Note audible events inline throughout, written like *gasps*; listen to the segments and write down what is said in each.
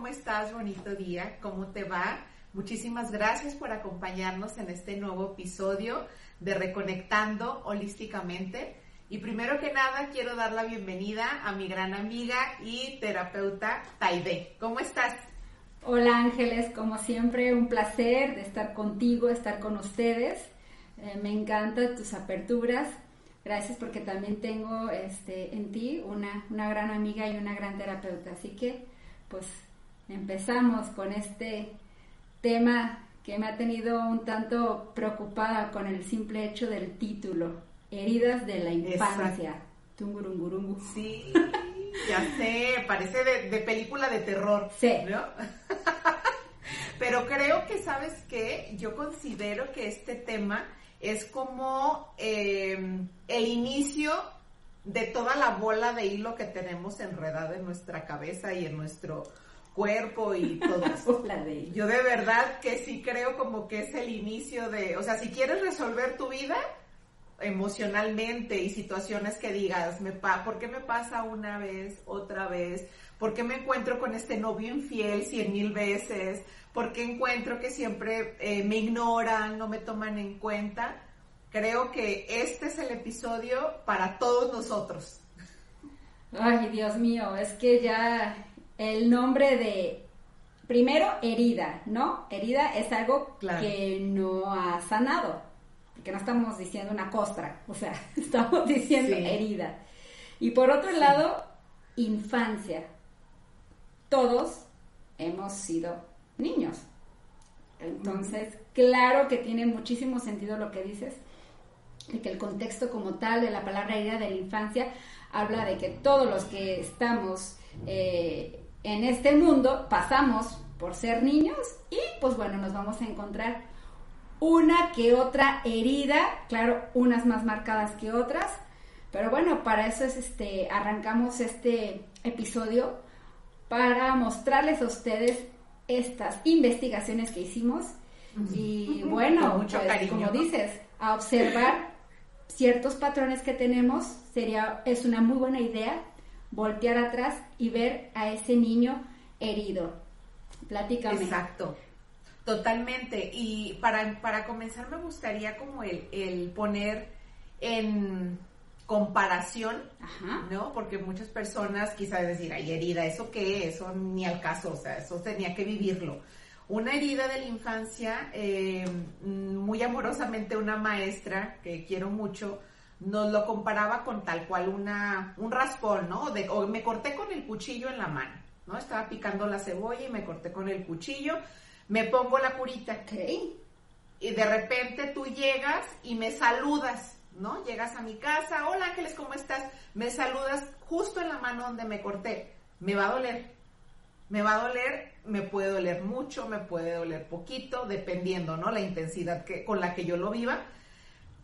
¿cómo estás? Bonito día, ¿cómo te va? Muchísimas gracias por acompañarnos en este nuevo episodio de Reconectando Holísticamente. Y primero que nada quiero dar la bienvenida a mi gran amiga y terapeuta Taide. ¿Cómo estás? Hola Ángeles, como siempre un placer de estar contigo, estar con ustedes. Eh, me encantan tus aperturas. Gracias porque también tengo este, en ti una, una gran amiga y una gran terapeuta. Así que pues empezamos con este tema que me ha tenido un tanto preocupada con el simple hecho del título, heridas de la infancia. Tungurungurungu. Sí, ya sé, parece de, película de terror. Sí. ¿no? *laughs* Pero creo que, ¿sabes qué? Yo considero que este tema es como em, el inicio de toda la bola de hilo que tenemos enredada en nuestra cabeza y en nuestro cuerpo y *laughs* todo eso. Yo de verdad que sí creo como que es el inicio de, o sea, si quieres resolver tu vida emocionalmente y situaciones que digas, me pa ¿por qué me pasa una vez, otra vez? ¿Por qué me encuentro con este novio infiel cien mil veces? ¿Por qué encuentro que siempre eh, me ignoran, no me toman en cuenta? Creo que este es el episodio para todos nosotros. Ay, Dios mío, es que ya el nombre de, primero, herida, ¿no? Herida es algo que no ha sanado, porque no estamos diciendo una costra, o sea, *laughs* estamos diciendo herida. Y por otro lado, infancia. Todos hemos sido niños. Entonces, claro que tiene muchísimo sentido lo que dices, y que el contexto como tal de la palabra herida de la infancia habla de que todos los que estamos eh, en este mundo pasamos por ser niños y pues bueno, nos vamos a encontrar una que otra herida, claro, unas más marcadas que otras, pero bueno, para eso es este, arrancamos este episodio para mostrarles a ustedes estas investigaciones que hicimos y bueno, mucho pues, como dices, a observar ciertos patrones que tenemos, sería, es una muy buena idea voltear atrás y ver a ese niño herido. Platícame. Exacto. Totalmente. Y para, para comenzar me gustaría como el, el poner en comparación, ¿no? Porque muchas personas quizás decir, ay, herida, ¿eso qué? Eso ni al caso, o sea, eso tenía que vivirlo. Una herida de la infancia, eh, muy amorosamente una maestra que quiero mucho, nos lo comparaba con tal cual una, un raspón, ¿no? De, o me corté con el cuchillo en la mano, ¿no? Estaba picando la cebolla y me corté con el cuchillo, me pongo la curita, Y de repente tú llegas y me saludas, ¿no? Llegas a mi casa, hola Ángeles, ¿cómo estás? Me saludas justo en la mano donde me corté. Me va a doler, me va a doler, me puede doler mucho, me puede doler poquito, dependiendo, ¿no? La intensidad que, con la que yo lo viva,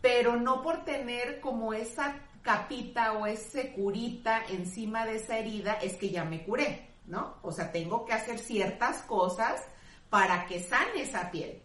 pero no por tener como esa capita o ese curita encima de esa herida es que ya me curé, ¿no? O sea, tengo que hacer ciertas cosas para que sane esa piel.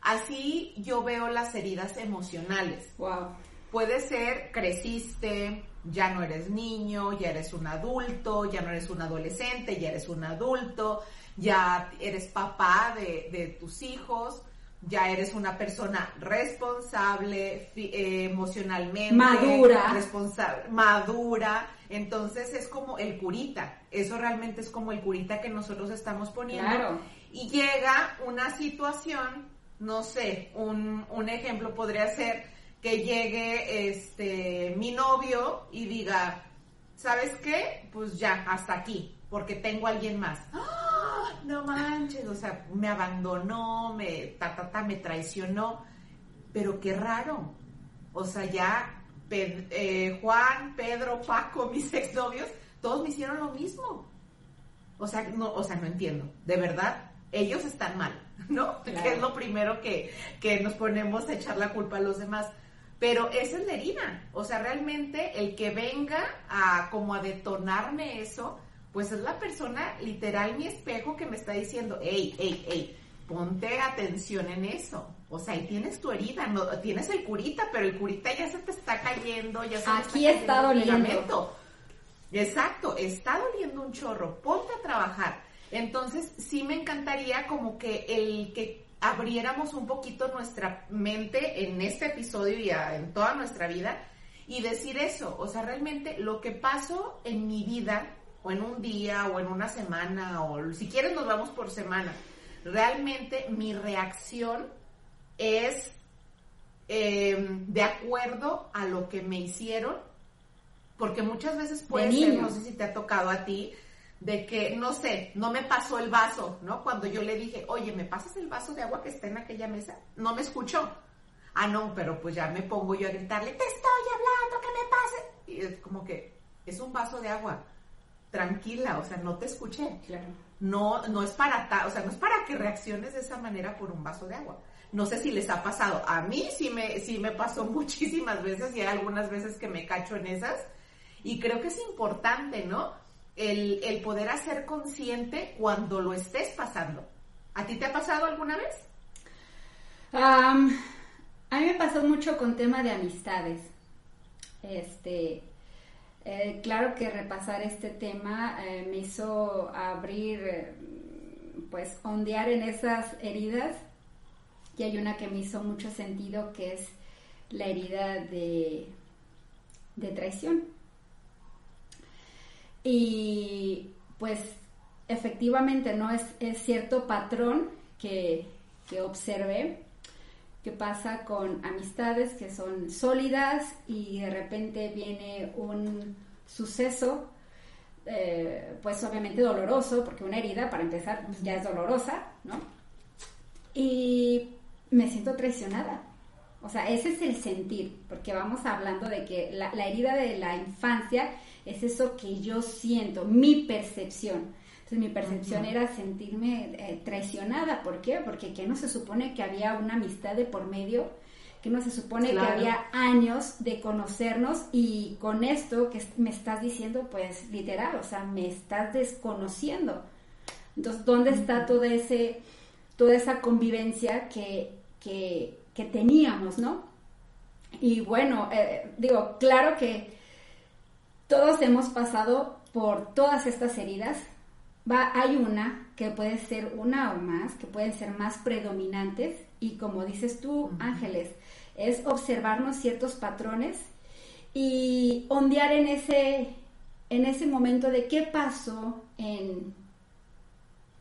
Así yo veo las heridas emocionales. Wow. Puede ser, creciste, ya no eres niño, ya eres un adulto, ya no eres un adolescente, ya eres un adulto, ya eres papá de, tus hijos, ya eres una persona responsable eh, emocionalmente, madura, responsable, madura. Entonces es como el curita, eso realmente es como el curita que nosotros estamos poniendo. Y llega una situación, no sé, un, un ejemplo podría ser que llegue este mi novio y diga, ¿sabes qué? Pues ya, hasta aquí, porque tengo a alguien más. ¡Ah! No manches, o sea, me abandonó, me ta, ta, me traicionó, pero qué raro. O sea, ya eh, Juan, Pedro, Paco, *laughs* mis exnovios, todos me hicieron lo mismo. O sea, no, o sea, no entiendo. De verdad, ellos están mal, *laughs* ¿no? Que es lo primero que, que nos ponemos a echar la culpa a los demás. Pero esa es la herida. O sea, realmente el que venga a como a detonarme eso, pues es la persona, literal, mi espejo que me está diciendo, hey, hey, hey, ponte atención en eso. O sea, ahí tienes tu herida, no, tienes el curita, pero el curita ya se te está cayendo, ya se Aquí está, está doliendo. Exacto, está doliendo un chorro, ponte a trabajar. Entonces, sí me encantaría como que el que abriéramos un poquito nuestra mente en este episodio y en toda nuestra vida y decir eso, o sea, realmente lo que pasó en mi vida o en un día o en una semana o si quieres nos vamos por semana, realmente mi reacción es em, de acuerdo a lo que me hicieron, porque muchas veces puede ser, no sé si te ha tocado a ti, de que, no sé, no me pasó el vaso, ¿no? Cuando yo le dije, oye, ¿me pasas el vaso de agua que está en aquella mesa? No me escuchó. Ah, no, pero pues ya me pongo yo a gritarle, te estoy hablando, que me pase. Y es como que, es un vaso de agua. Tranquila, o sea, no te escuché. Claro. No, no es para o sea, no es para que reacciones de esa manera por un vaso de agua. No sé si les ha pasado. A mí sí me, sí me pasó *laughs* muchísimas veces y hay algunas veces que me cacho en esas. Y creo que es importante, ¿no? el, poder hacer consciente cuando lo estés pasando. ¿A ti te ha pasado alguna vez? a mí me pasó mucho con tema de amistades. Este, eh, claro que repasar este tema eh, me hizo abrir, eh, pues, ondear en esas heridas. Y hay una que me hizo mucho sentido, que es la herida de, de traición. Y pues efectivamente no es, cierto patrón que, que observé que pasa con amistades que son sólidas y de repente viene un suceso, eh, pues obviamente doloroso, porque una herida, para empezar, pues, ya es dolorosa, ¿no? Y me siento traicionada. O sea, ese es el sentir, porque vamos hablando de que la, la herida de la infancia es eso que yo siento, mi percepción. Entonces mi percepción era sentirme eh, traicionada. ¿Por qué? Porque que no se supone que había una amistad de por medio, que no se supone que había años de conocernos y con esto que me estás diciendo, pues literal, o sea, me estás desconociendo. Entonces, ¿dónde está todo ese, toda esa convivencia que, que, teníamos, no? Y bueno, eh, digo, claro que todos hemos pasado por todas estas heridas. Va, hay una que puede ser una o más, que pueden ser más predominantes y como dices tú, Ángeles, es observarnos ciertos patrones y ondear en ese, en ese momento de qué pasó en,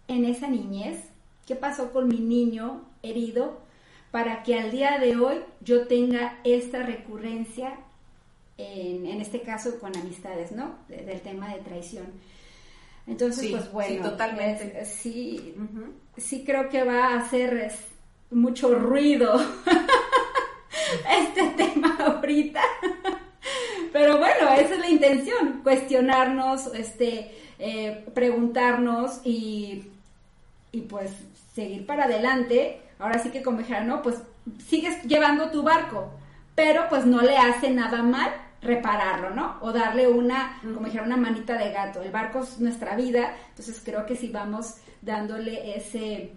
en esa niñez, qué pasó con mi niño herido, para que al día de hoy yo tenga esta recurrencia en, en este caso con amistades, ¿no? del tema de traición. Entonces, pues bueno. Sí, totalmente. sí, sí creo que va a hacer mucho ruido *laughs* este tema ahorita. *laughs* Pero bueno, esa es la intención, cuestionarnos, este, eh, preguntarnos y, y pues seguir para adelante. Ahora sí que como dijeron, no, pues sigues llevando tu barco, pero pues no le hace nada mal repararlo, ¿no? O darle una, como dijeron, una manita de gato. El barco es nuestra vida, entonces creo que si vamos dándole ese,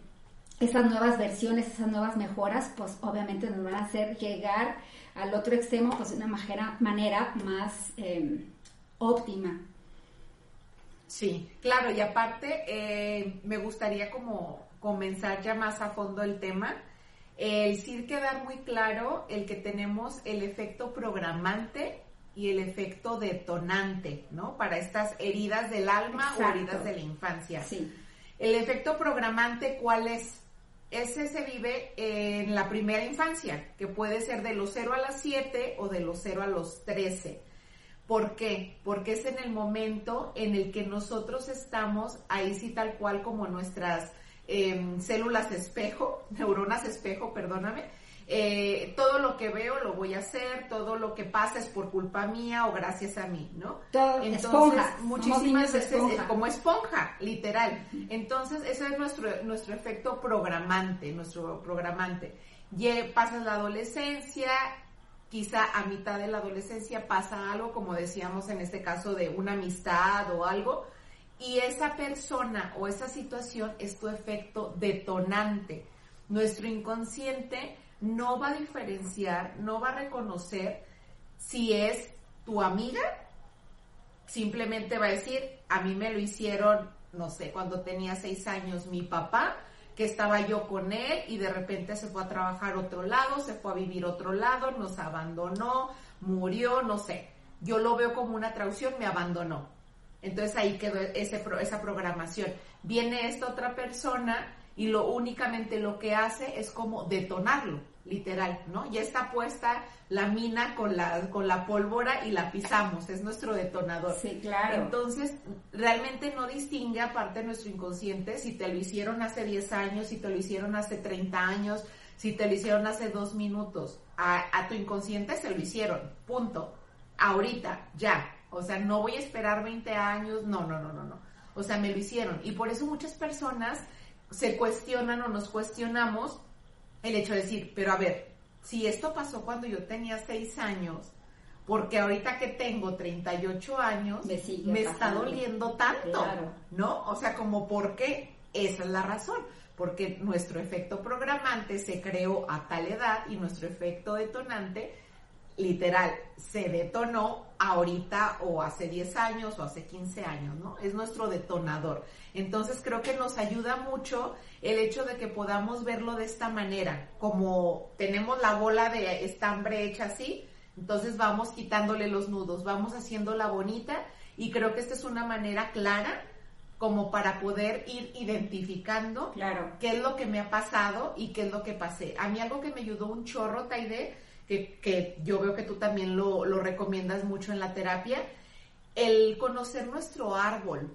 esas nuevas versiones, esas nuevas mejoras, pues obviamente nos van a hacer llegar al otro extremo, pues de una manera, manera más em, óptima. Sí, claro, y aparte eh, me gustaría como comenzar ya más a fondo el tema. El sí quedar muy claro el que tenemos el efecto programante y el efecto detonante, ¿no? Para estas heridas del alma o heridas de la infancia. Sí. El efecto programante, ¿cuál es? Ese se vive en la primera infancia, que puede ser de los 0 a las 7 o de los 0 a los 13. ¿Por qué? Porque es en el momento en el que nosotros estamos, ahí sí tal cual como nuestras em, células espejo, *laughs* neuronas espejo, perdóname, eh, todo lo que veo lo voy a hacer, todo lo que pasa es por culpa mía o gracias a mí, ¿no? Entonces, esponja. muchísimas veces como esponja, literal. Entonces, ese es nuestro, nuestro efecto programante, nuestro programante. Y pasas la adolescencia, quizá a mitad de la adolescencia pasa algo, como decíamos en este caso de una amistad o algo, y esa persona o esa situación es tu efecto detonante. Nuestro inconsciente no va a diferenciar, no va a reconocer si es tu amiga, simplemente va a decir, a mí me lo hicieron no sé, cuando tenía seis años mi papá, que estaba yo con él y de repente se fue a trabajar otro lado, se fue a vivir otro lado, nos abandonó, murió, no sé. Yo lo veo como una traducción, me abandonó. Entonces ahí quedó ese, esa programación. Viene esta otra persona y lo únicamente lo que hace es como detonarlo, literal, ¿no? Ya está puesta la mina con la, con la pólvora y la pisamos, es nuestro detonador. Sí, claro. Entonces, realmente no distingue aparte de nuestro inconsciente si te lo hicieron hace 10 años, si te lo hicieron hace 30 años, si te lo hicieron hace dos minutos. A, a tu inconsciente se lo hicieron, punto. Ahorita, ya. O sea, no voy a esperar 20 años, no, no, no, no, no. O sea, me lo hicieron. Y por eso muchas personas se cuestionan o nos cuestionamos el hecho de decir, pero a ver, si esto pasó cuando yo tenía 6 años, porque ahorita que tengo 38 años, me, está doliendo tanto, ¿no? O sea, como por qué, esa es la razón, porque nuestro efecto programante se creó a tal edad y nuestro efecto detonante literal se detonó ahorita o hace 10 años o hace 15 años, ¿no? Es nuestro detonador. Entonces creo que nos ayuda mucho el hecho de que podamos verlo de esta manera, como tenemos la bola de estambre hecha así, entonces vamos quitándole los nudos, vamos haciéndola bonita y creo que esta es una manera clara como para poder ir identificando claro. qué es lo que me ha pasado y qué es lo que pasé. A mí algo que me ayudó un chorro, Taide, que, yo veo que tú también lo, lo recomiendas mucho en la terapia, el conocer nuestro árbol.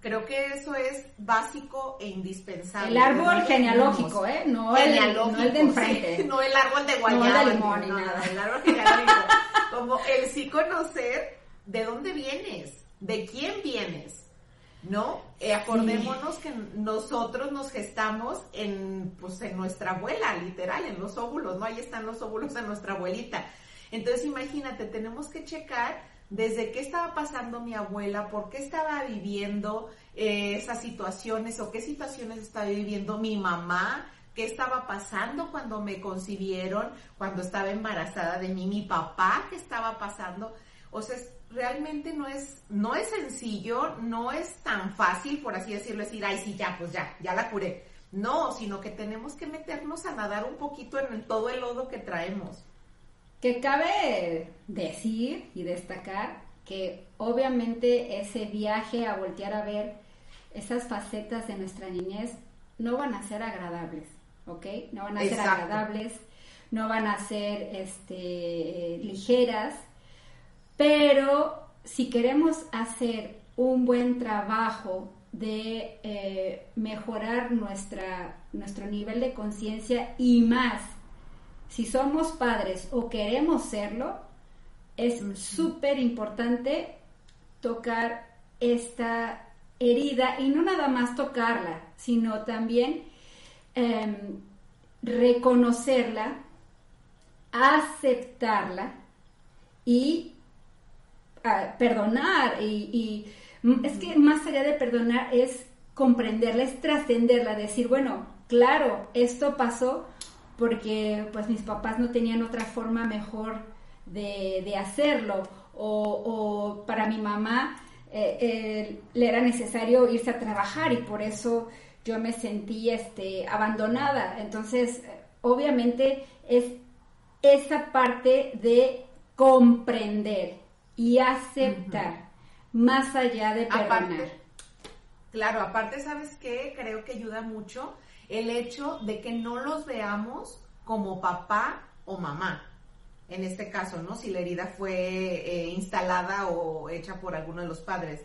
Creo que eso es básico e indispensable. El árbol genealógico, ¿eh? No el, no el de enfrente. *laughs* no el árbol de guayaba. No de limón ni nada. El árbol genealógico. Como el sí conocer de dónde vienes, de quién vienes ¿no? Eh, acordémonos que nosotros nos gestamos en, pues, en nuestra abuela, literal, en los óvulos, ¿no? Ahí están los óvulos de nuestra abuelita. Entonces, imagínate, tenemos que checar desde qué estaba pasando mi abuela, por qué estaba viviendo eh, esas situaciones o qué situaciones estaba viviendo mi mamá, qué estaba pasando cuando me concibieron, cuando estaba embarazada de mí, mi papá, qué estaba pasando. O sea, realmente no es, no es sencillo, no es tan fácil, por así decirlo, decir, ay, sí, ya, pues ya, ya la curé. No, sino que tenemos que meternos a nadar un poquito en todo el lodo que traemos. Que cabe decir y destacar que obviamente ese viaje a voltear a ver esas facetas de nuestra niñez no van a ser agradables, ¿ok? No van a ser agradables, no van a ser este, ligeras, pero si queremos hacer un buen trabajo de eh, mejorar nuestra, nuestro nivel de conciencia y más, si somos padres o queremos serlo, es súper importante tocar esta herida y no nada más tocarla, sino también em, reconocerla, aceptarla y perdonar y, es que más allá de perdonar es comprenderla, es trascenderla, decir, bueno, claro, esto pasó porque pues mis papás no tenían otra forma mejor de, hacerlo o, para mi mamá eh, eh, le era necesario irse a trabajar y por eso yo me sentí este, abandonada. Entonces, obviamente es esa parte de comprender y aceptar, más allá de perdonar. claro, aparte, ¿sabes qué? Creo que ayuda mucho el hecho de que no los veamos como papá o mamá. En este caso, ¿no? Si la herida fue eh, instalada o hecha por alguno de los padres.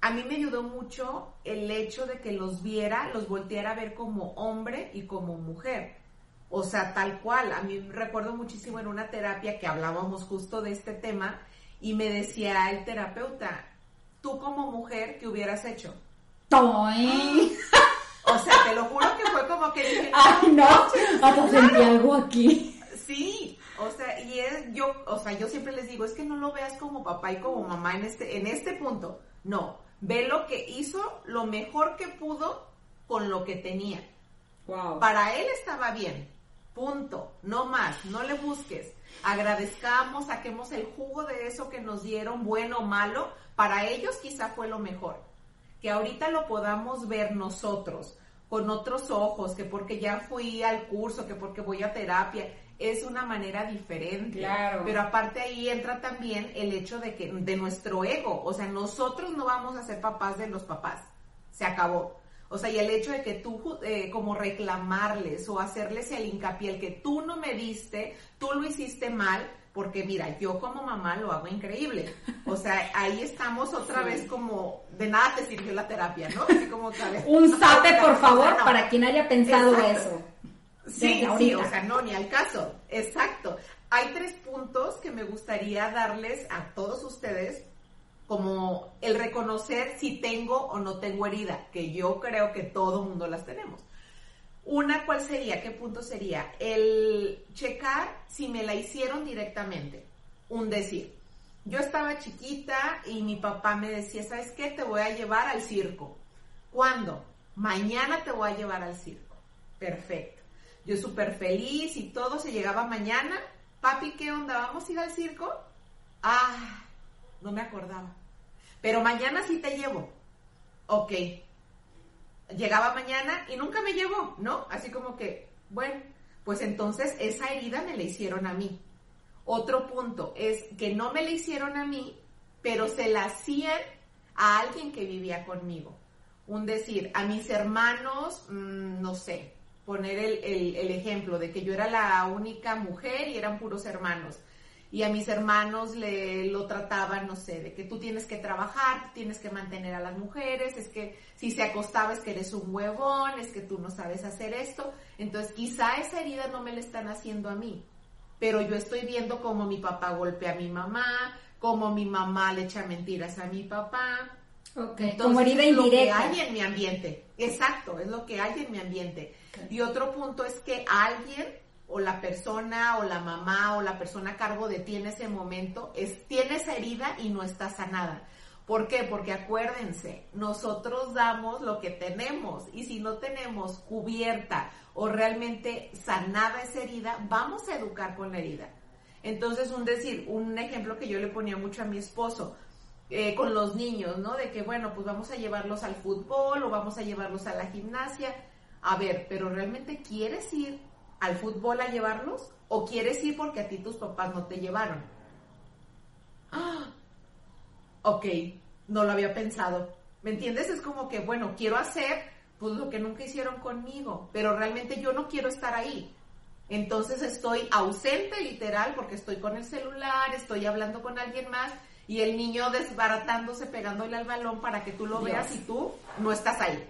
A mí me ayudó mucho el hecho de que los viera, los volteara a ver como hombre y como mujer. O sea, tal cual. A mí recuerdo muchísimo en una terapia que hablábamos justo de este tema, y me decía el terapeuta, tú como mujer, ¿qué hubieras hecho? ¡Toy! *laughs* O sea, te lo juro que fue como que dije, ¡ay, no! Hasta sentí algo aquí. Sí, o sea, y es, yo, o sea, yo siempre les digo, es que no lo veas como papá y como mamá en este, en este punto. No, ve lo que hizo, lo mejor que pudo con lo que tenía. Wow. Para él estaba bien. Punto. No más. No le busques agradezcamos, saquemos el jugo de eso que nos dieron, bueno o malo, para ellos quizá fue lo mejor. que ahorita lo podamos ver nosotros con otros ojos, que porque ya fui al curso, que porque voy a terapia, es una manera diferente. Claro. Pero aparte ahí entra también el hecho de que de nuestro ego, o sea, nosotros no vamos a ser papás de los papás. Se acabó. O sea, y el hecho de que tú eh, como reclamarles o hacerles el hincapié, el que tú no me diste, tú lo hiciste mal, porque mira, yo como mamá lo hago increíble. O sea, ahí estamos otra vez como, de nada te sirvió la terapia, ¿no? Así como Un sape, por favor, para quien haya pensado eso. Sí, sí, o sea, no, ni al caso. Exacto. Hay tres puntos que me gustaría darles a todos ustedes como el reconocer si tengo o no tengo herida, que yo creo que todo mundo las tenemos. Una, ¿cuál sería? ¿Qué punto sería? El checar si me la hicieron directamente. Un decir. Yo estaba chiquita y mi papá me decía, ¿sabes qué? Te voy a llevar al circo. ¿Cuándo? Mañana te voy a llevar al circo. Perfecto. Yo súper feliz y todo se llegaba mañana. Papi, ¿qué onda? ¿Vamos a ir al circo? Ah, no me acordaba. Pero mañana sí te llevo. Ok. Llegaba mañana y nunca me llevó, ¿no? Así como que, bueno, pues entonces esa herida me la hicieron a mí. Otro punto es que no me la hicieron a mí, pero se la hacían a alguien que vivía conmigo. Un decir, a mis hermanos, mm, no sé, poner el, el, ejemplo de que yo era la única mujer y eran puros hermanos y a mis hermanos le lo trataban, no sé, de que tú tienes que trabajar, tienes que mantener a las mujeres, es que si se acostaba es que eres un huevón, es que tú no sabes hacer esto. Entonces quizá esa herida no me la están haciendo a mí, pero yo estoy viendo cómo mi papá golpea a mi mamá, cómo mi mamá le echa mentiras a mi papá. Okay. como herida es Lo que hay en mi ambiente. Exacto, es lo que hay en mi ambiente. Y otro punto es que alguien o la persona o la mamá o la persona a cargo de ti en ese momento es, tiene esa herida y no está sanada. ¿Por qué? Porque acuérdense, nosotros damos lo que tenemos y si no tenemos cubierta o realmente sanada esa herida, vamos a educar con la herida. Entonces, un decir, un ejemplo que yo le ponía mucho a mi esposo, eh, con los niños, ¿no? De que, bueno, pues vamos a llevarlos al fútbol o vamos a llevarlos a la gimnasia. A ver, pero ¿realmente quieres ir al fútbol a llevarlos o quieres ir porque a ti tus papás no te llevaron? ¡Ah! *gasps* Ok, no lo había pensado. ¿Me entiendes? Es como que, bueno, quiero hacer pues lo que nunca hicieron conmigo, pero realmente yo no quiero estar ahí. Entonces estoy ausente literal porque estoy con el celular, estoy hablando con alguien más y el niño desbaratándose, pegándole al balón para que tú lo veas y tú no estás ahí.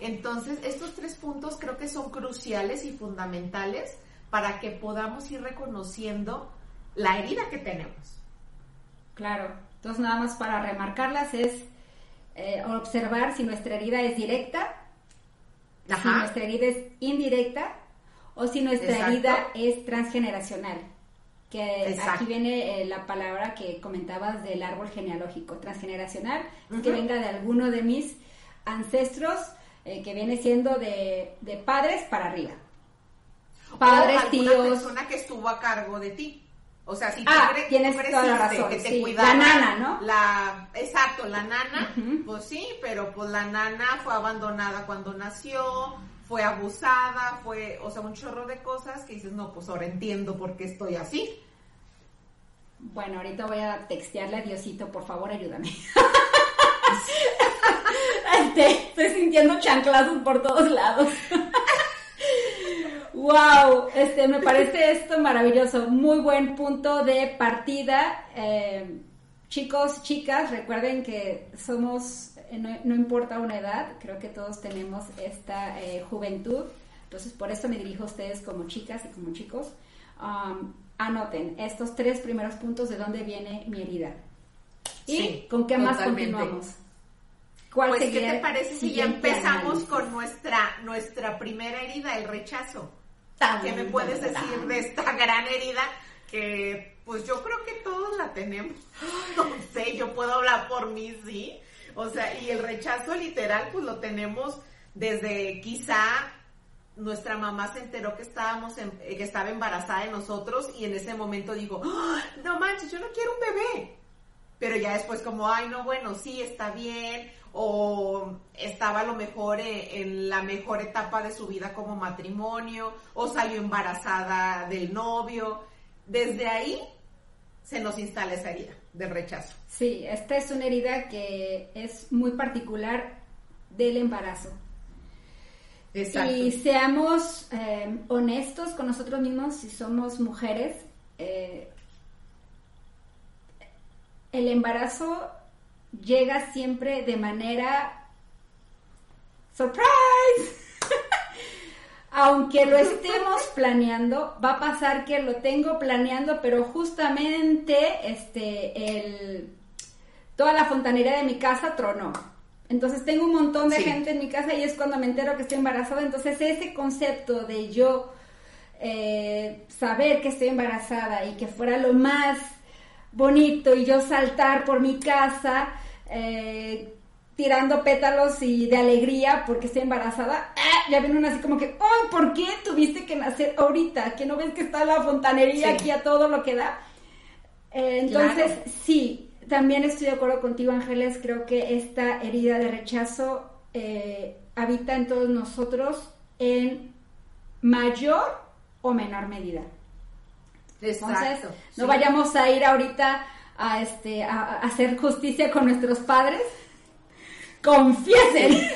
Entonces, estos tres puntos creo que son cruciales y fundamentales para que podamos ir reconociendo la herida que tenemos. Claro, entonces nada más para remarcarlas es eh, observar si nuestra herida es directa, si nuestra herida es indirecta o si nuestra herida es transgeneracional. Que aquí viene eh, la palabra que comentabas del árbol genealógico, transgeneracional, que venga de alguno de mis ancestros eh, que viene siendo de, padres para arriba. Padres, o tíos. persona que estuvo a cargo de ti. O sea, si tú ah, tienes toda la razón, que te La nana, ¿no? La, exacto, la nana, pues sí, pero pues la nana fue abandonada cuando nació, fue abusada, fue, o sea, un chorro de cosas que dices, no, pues ahora entiendo por qué estoy así. Bueno, ahorita voy a textearle a Diosito, por favor, ayúdame. *laughs* Este, estoy sintiendo chanclazos por todos lados. wow, este, me parece esto maravilloso. Muy buen punto de partida. Eh, chicos, chicas, recuerden que somos, eh, no, importa una edad, creo que todos tenemos esta eh, juventud. Entonces, por eso me dirijo a ustedes como chicas y como chicos. Um, anoten estos tres primeros puntos de dónde viene mi herida. ¿Y con qué más continuamos? pues, ¿qué te parece si ya empezamos con nuestra, nuestra primera herida, el rechazo? ¿Qué me puedes decir de esta gran herida que, pues yo creo que todos la tenemos? *laughs* No sé, yo puedo hablar por mí, sí. O sea, y el rechazo literal, pues lo tenemos desde quizá nuestra mamá se enteró que estábamos que estaba embarazada de nosotros y en ese momento dijo, ¡Ah! no manches, yo no quiero un bebé. Pero ya después como, ay, no, bueno, sí, está bien, o estaba a lo mejor en, la mejor etapa de su vida como matrimonio, o salió embarazada del novio. Desde ahí se nos instala esa herida del rechazo. Sí, esta es una herida que es muy particular del embarazo. Exacto. Y seamos eh, honestos con nosotros mismos si somos mujeres. Eh, el embarazo llega siempre de manera surprise. *laughs* Aunque lo estemos planeando, va a pasar que lo tengo planeando, pero justamente este el toda la fontanería de mi casa tronó. Entonces tengo un montón de gente en mi casa y es cuando me entero que estoy embarazada. Entonces ese concepto de yo eh, saber que estoy embarazada y que fuera lo más bonito y yo saltar por mi casa eh, tirando pétalos y de alegría porque estoy embarazada, ¡ah! ya viene una así como que, oh, ¿por qué tuviste que nacer ahorita? ¿Que no ves que está la fontanería aquí a todo lo que da? Eh, entonces, sí, también estoy de acuerdo contigo, Ángeles, creo que esta herida de rechazo eh, habita en todos nosotros en mayor o menor medida. Entonces, no vayamos a ir ahorita a, este, a, hacer justicia con nuestros padres, confiesen.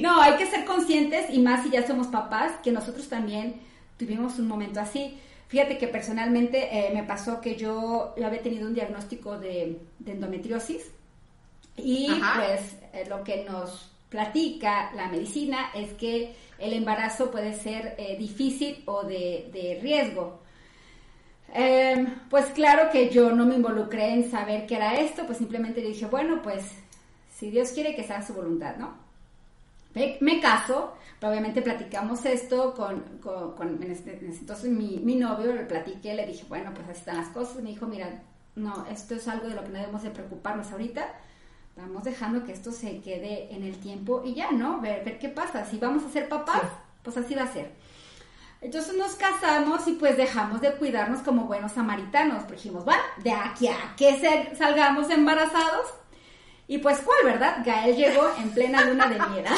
No, hay que ser conscientes y más si ya somos papás, que nosotros también tuvimos un momento así. Fíjate que personalmente eh, me pasó que yo, había tenido un diagnóstico de, endometriosis y pues eh, lo que nos platica la medicina es que el embarazo puede ser eh, difícil o de, de riesgo. Em, pues claro que yo no me involucré en saber qué era esto, pues simplemente le dije, bueno, pues si Dios quiere que sea su voluntad, ¿no? Me, caso, obviamente platicamos esto con, con, este, entonces mi, mi, novio, le platiqué, le dije, bueno, pues así están las cosas, me dijo, mira, no, esto es algo de lo que no debemos de preocuparnos ahorita, vamos dejando que esto se quede en el tiempo y ya, ¿no? Ver, ver qué pasa, si vamos a ser papás, pues así va a ser. Entonces nos casamos y pues dejamos de cuidarnos como buenos samaritanos. Pues dijimos, bueno, de aquí a que salgamos embarazados. Y pues, ¿cuál, verdad? Gael llegó en plena luna de miel. *laughs*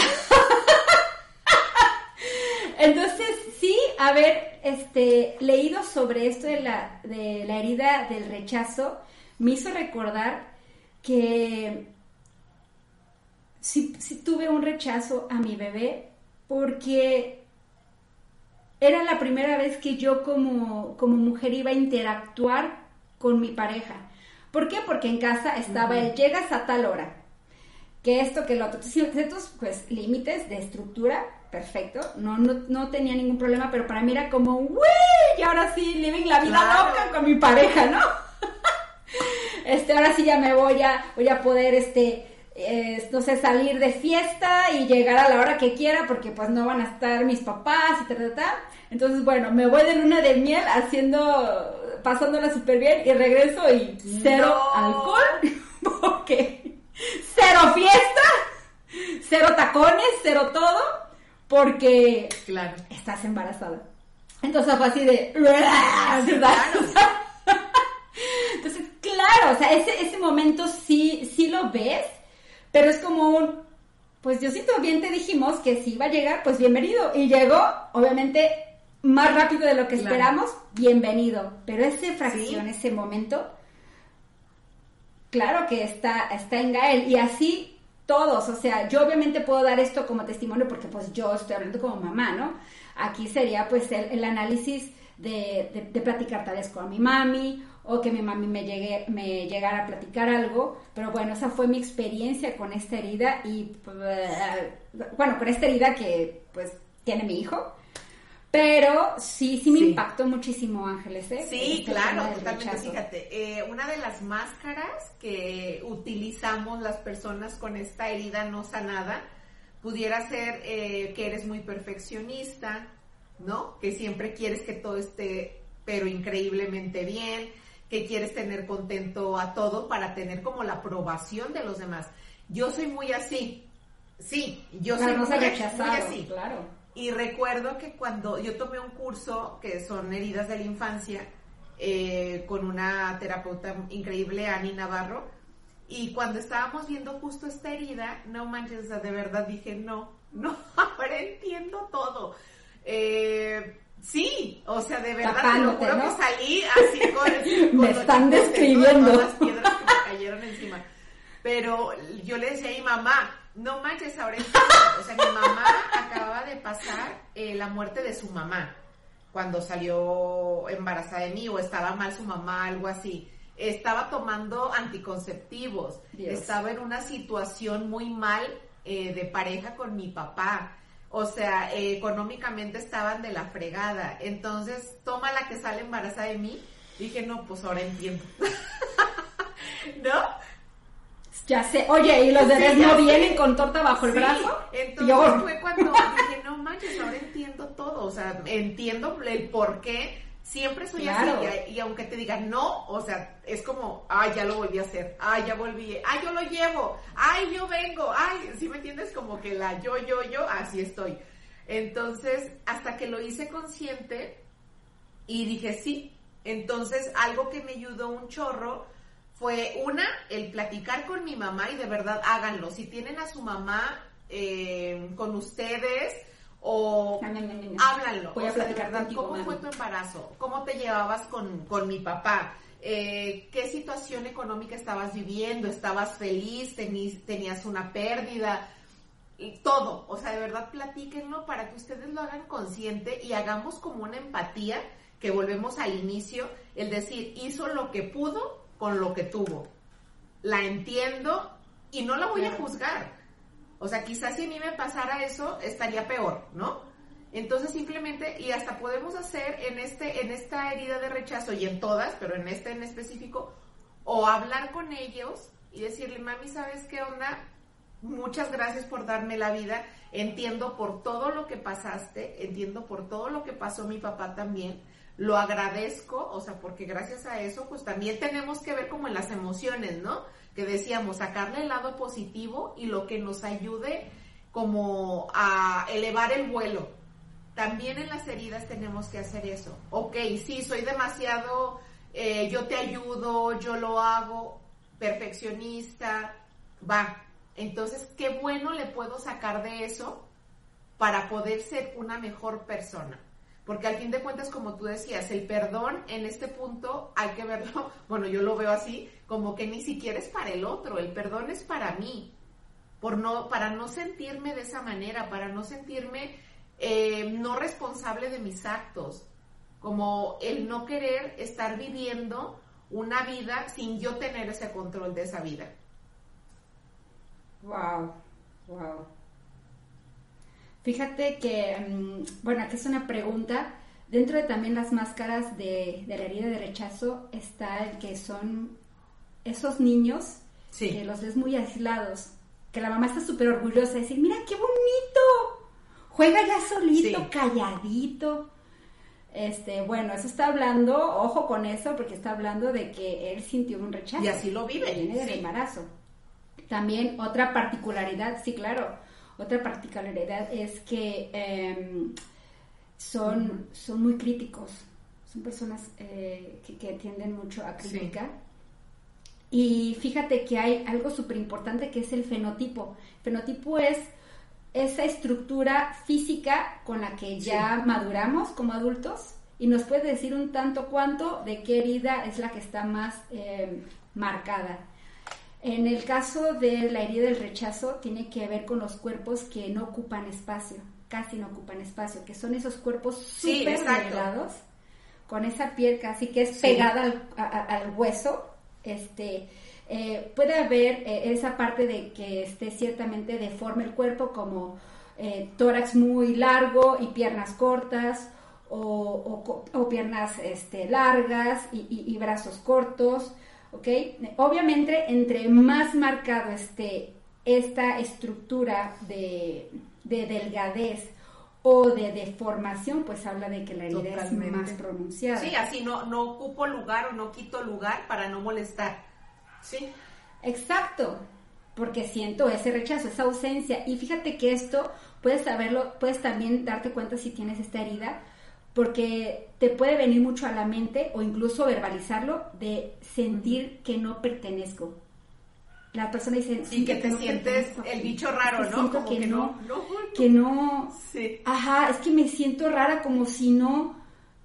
Entonces, sí, haber este, leído sobre esto de la, de la herida del rechazo me hizo recordar que sí, sí tuve un rechazo a mi bebé porque era la primera vez que yo como, como mujer iba a interactuar con mi pareja. ¿Por qué? Porque en casa estaba el llegas a tal hora, que esto, que lo otro. Ciertos pues, límites de estructura, perfecto, no, no, tenía ningún problema, pero para mí era como, ¡Uy! Y ahora sí, living la vida loca con mi pareja, ¿no? *laughs* este, ahora sí ya me voy a, voy a poder, este, no sé, salir de fiesta y llegar a la hora que quiera porque pues no van a estar mis papás y tal, tal, Entonces, bueno, me voy de luna de miel haciendo, pasándola súper bien y regreso y cero alcohol, *laughs* porque cero fiesta, cero tacones, cero todo, porque claro. estás embarazada. Entonces fue así de. *laughs* *laughs* Entonces, claro, o sea, ese, ese momento sí, sí lo ves, pero es como un, pues Diosito, bien te dijimos que si iba a llegar, pues bienvenido. Y llegó, obviamente, más rápido de lo que esperamos, bienvenido. Pero ese fracción, ese momento, claro que está, está en Gael. Y así todos, o sea, yo obviamente puedo dar esto como testimonio porque pues yo estoy hablando como mamá, ¿no? Aquí sería pues el, análisis de, de, de platicar tal vez con mi mami o que mi mami me, llegue, me llegara a platicar algo, pero bueno, esa fue mi experiencia con esta herida y, eh, bueno, con esta herida que pues tiene mi hijo. Pero sí, sí me impactó muchísimo, Ángeles. ¿eh? Sí, este claro, totalmente. Fíjate, eh, una de las máscaras que utilizamos las personas con esta herida no sanada pudiera ser eh, que eres muy perfeccionista, ¿no? Que siempre quieres que todo esté, pero increíblemente bien, que quieres tener contento a todo para tener como la aprobación de los demás. Yo soy muy así, sí, yo soy muy, así. Claro. Y recuerdo que cuando yo tomé un curso que son heridas de la infancia eh, con una terapeuta increíble, Ani Navarro, Y cuando estábamos viendo justo esta herida, no manches, de verdad dije, no, no, *laughs* ahora entiendo todo. Eh, sí, o sea, de verdad, te lo juro que salí así con, *laughs* me están describiendo las piedras que me cayeron encima. Pero yo le decía a mi mamá, no manches, ahora. O sea, mi mamá acababa de pasar eh, la muerte de su mamá cuando salió embarazada de mí o estaba mal su mamá, algo así estaba tomando anticonceptivos, estaba en una situación muy mal eh, de pareja con mi papá. O sea, eh, económicamente estaban de la fregada. Entonces, toma la que sale embarazada de mí. Dije, no, pues ahora entiendo. *laughs* ¿No? Ya sé. Oye, ¿y los bebés no vienen con torta bajo el brazo? Entonces fue cuando dije, no manches, ahora entiendo todo. O sea, entiendo el por qué Siempre soy así y, aunque te digan no, o sea, es como, ay, ya lo volví a hacer, ay, ya volví, ay, yo lo llevo, ay, yo vengo, ay, si me entiendes? Como que la yo, yo, yo, así estoy. Entonces, hasta que lo hice consciente y dije sí, entonces algo que me ayudó un chorro fue una, el platicar con mi mamá y de verdad háganlo. Si tienen a su mamá eh, con ustedes, o háblalo. Voy a platicar verdad, ¿cómo fue tu embarazo? ¿Cómo te llevabas con, mi papá? Eh, ¿Qué situación económica estabas viviendo? ¿Estabas feliz? ¿Tenías una pérdida? todo, o sea, de verdad platíquenlo para que ustedes lo hagan consciente y hagamos como una empatía que volvemos al inicio, el decir, hizo lo que pudo con lo que tuvo. La entiendo y no la voy a juzgar o sea, quizás si a mí me pasara eso, estaría peor, ¿no? Entonces simplemente, y hasta podemos hacer en, este, en esta herida de rechazo y en todas, pero en esta en específico, o hablar con ellos y decirle, mami, ¿sabes qué onda? Muchas gracias por darme la vida. Entiendo por todo lo que pasaste, entiendo por todo lo que pasó mi papá también. Lo agradezco, o sea, porque gracias a eso, pues también tenemos que ver como en las emociones, ¿no? Que decíamos, sacarle el lado positivo y lo que nos ayude como a elevar el vuelo. También en las heridas tenemos que hacer eso. Ok, sí, soy demasiado, eh, yo te ayudo, yo lo hago, perfeccionista, va. Entonces, qué bueno le puedo sacar de eso para poder ser una mejor persona. Porque al fin de cuentas, como tú decías, el perdón en este punto hay que verlo, *laughs* bueno, yo lo veo así, como que ni siquiera es para el otro, el perdón es para mí, por no, para no sentirme de esa manera, para no sentirme eh, no responsable de mis actos, como el no querer estar viviendo una vida sin yo tener ese control de esa vida. Wow, wow. Fíjate que, mm, bueno, aquí es una pregunta. Dentro de también las máscaras de, de la herida de rechazo está el que son esos niños que los ves muy aislados, que la mamá está súper orgullosa de decir, mira qué bonito, juega ya solito, calladito. Este, bueno, eso está hablando, ojo con eso, porque está hablando de que él sintió un rechazo. Y así lo vive. Viene del embarazo. También otra particularidad, sí, claro, otra particularidad es que em, son, son muy críticos, son personas eh, que, que, tienden mucho a criticar. Y fíjate que hay algo súper importante que es el fenotipo. fenotipo es esa estructura física con la que ya maduramos como adultos y nos puede decir un tanto cuanto de qué herida es la que está más eh, marcada. En el caso de la herida del rechazo, tiene que ver con los cuerpos que no ocupan espacio, casi no ocupan espacio, que son esos cuerpos súper delgados, con esa piel casi que es pegada al hueso, este, eh, puede haber eh, esa parte de que esté ciertamente deforme el cuerpo, como eh, tórax muy largo y piernas cortas, o, piernas este, largas y, brazos cortos, ¿ok? Obviamente, entre más marcado esté esta estructura de, delgadez o de deformación, pues habla de que la herida es más pronunciada. Sí, así no, no ocupo lugar o no quito lugar para no molestar. Sí. Exacto, porque siento ese rechazo, esa ausencia. Y fíjate que esto puedes saberlo, puedes también darte cuenta si tienes esta herida, porque te puede venir mucho a la mente o incluso verbalizarlo de sentir que no pertenezco. la persona dice... Sí, que te sientes el bicho raro, ¿no? Siento que, no, que no... Sí. Ajá, es que me siento rara como si no...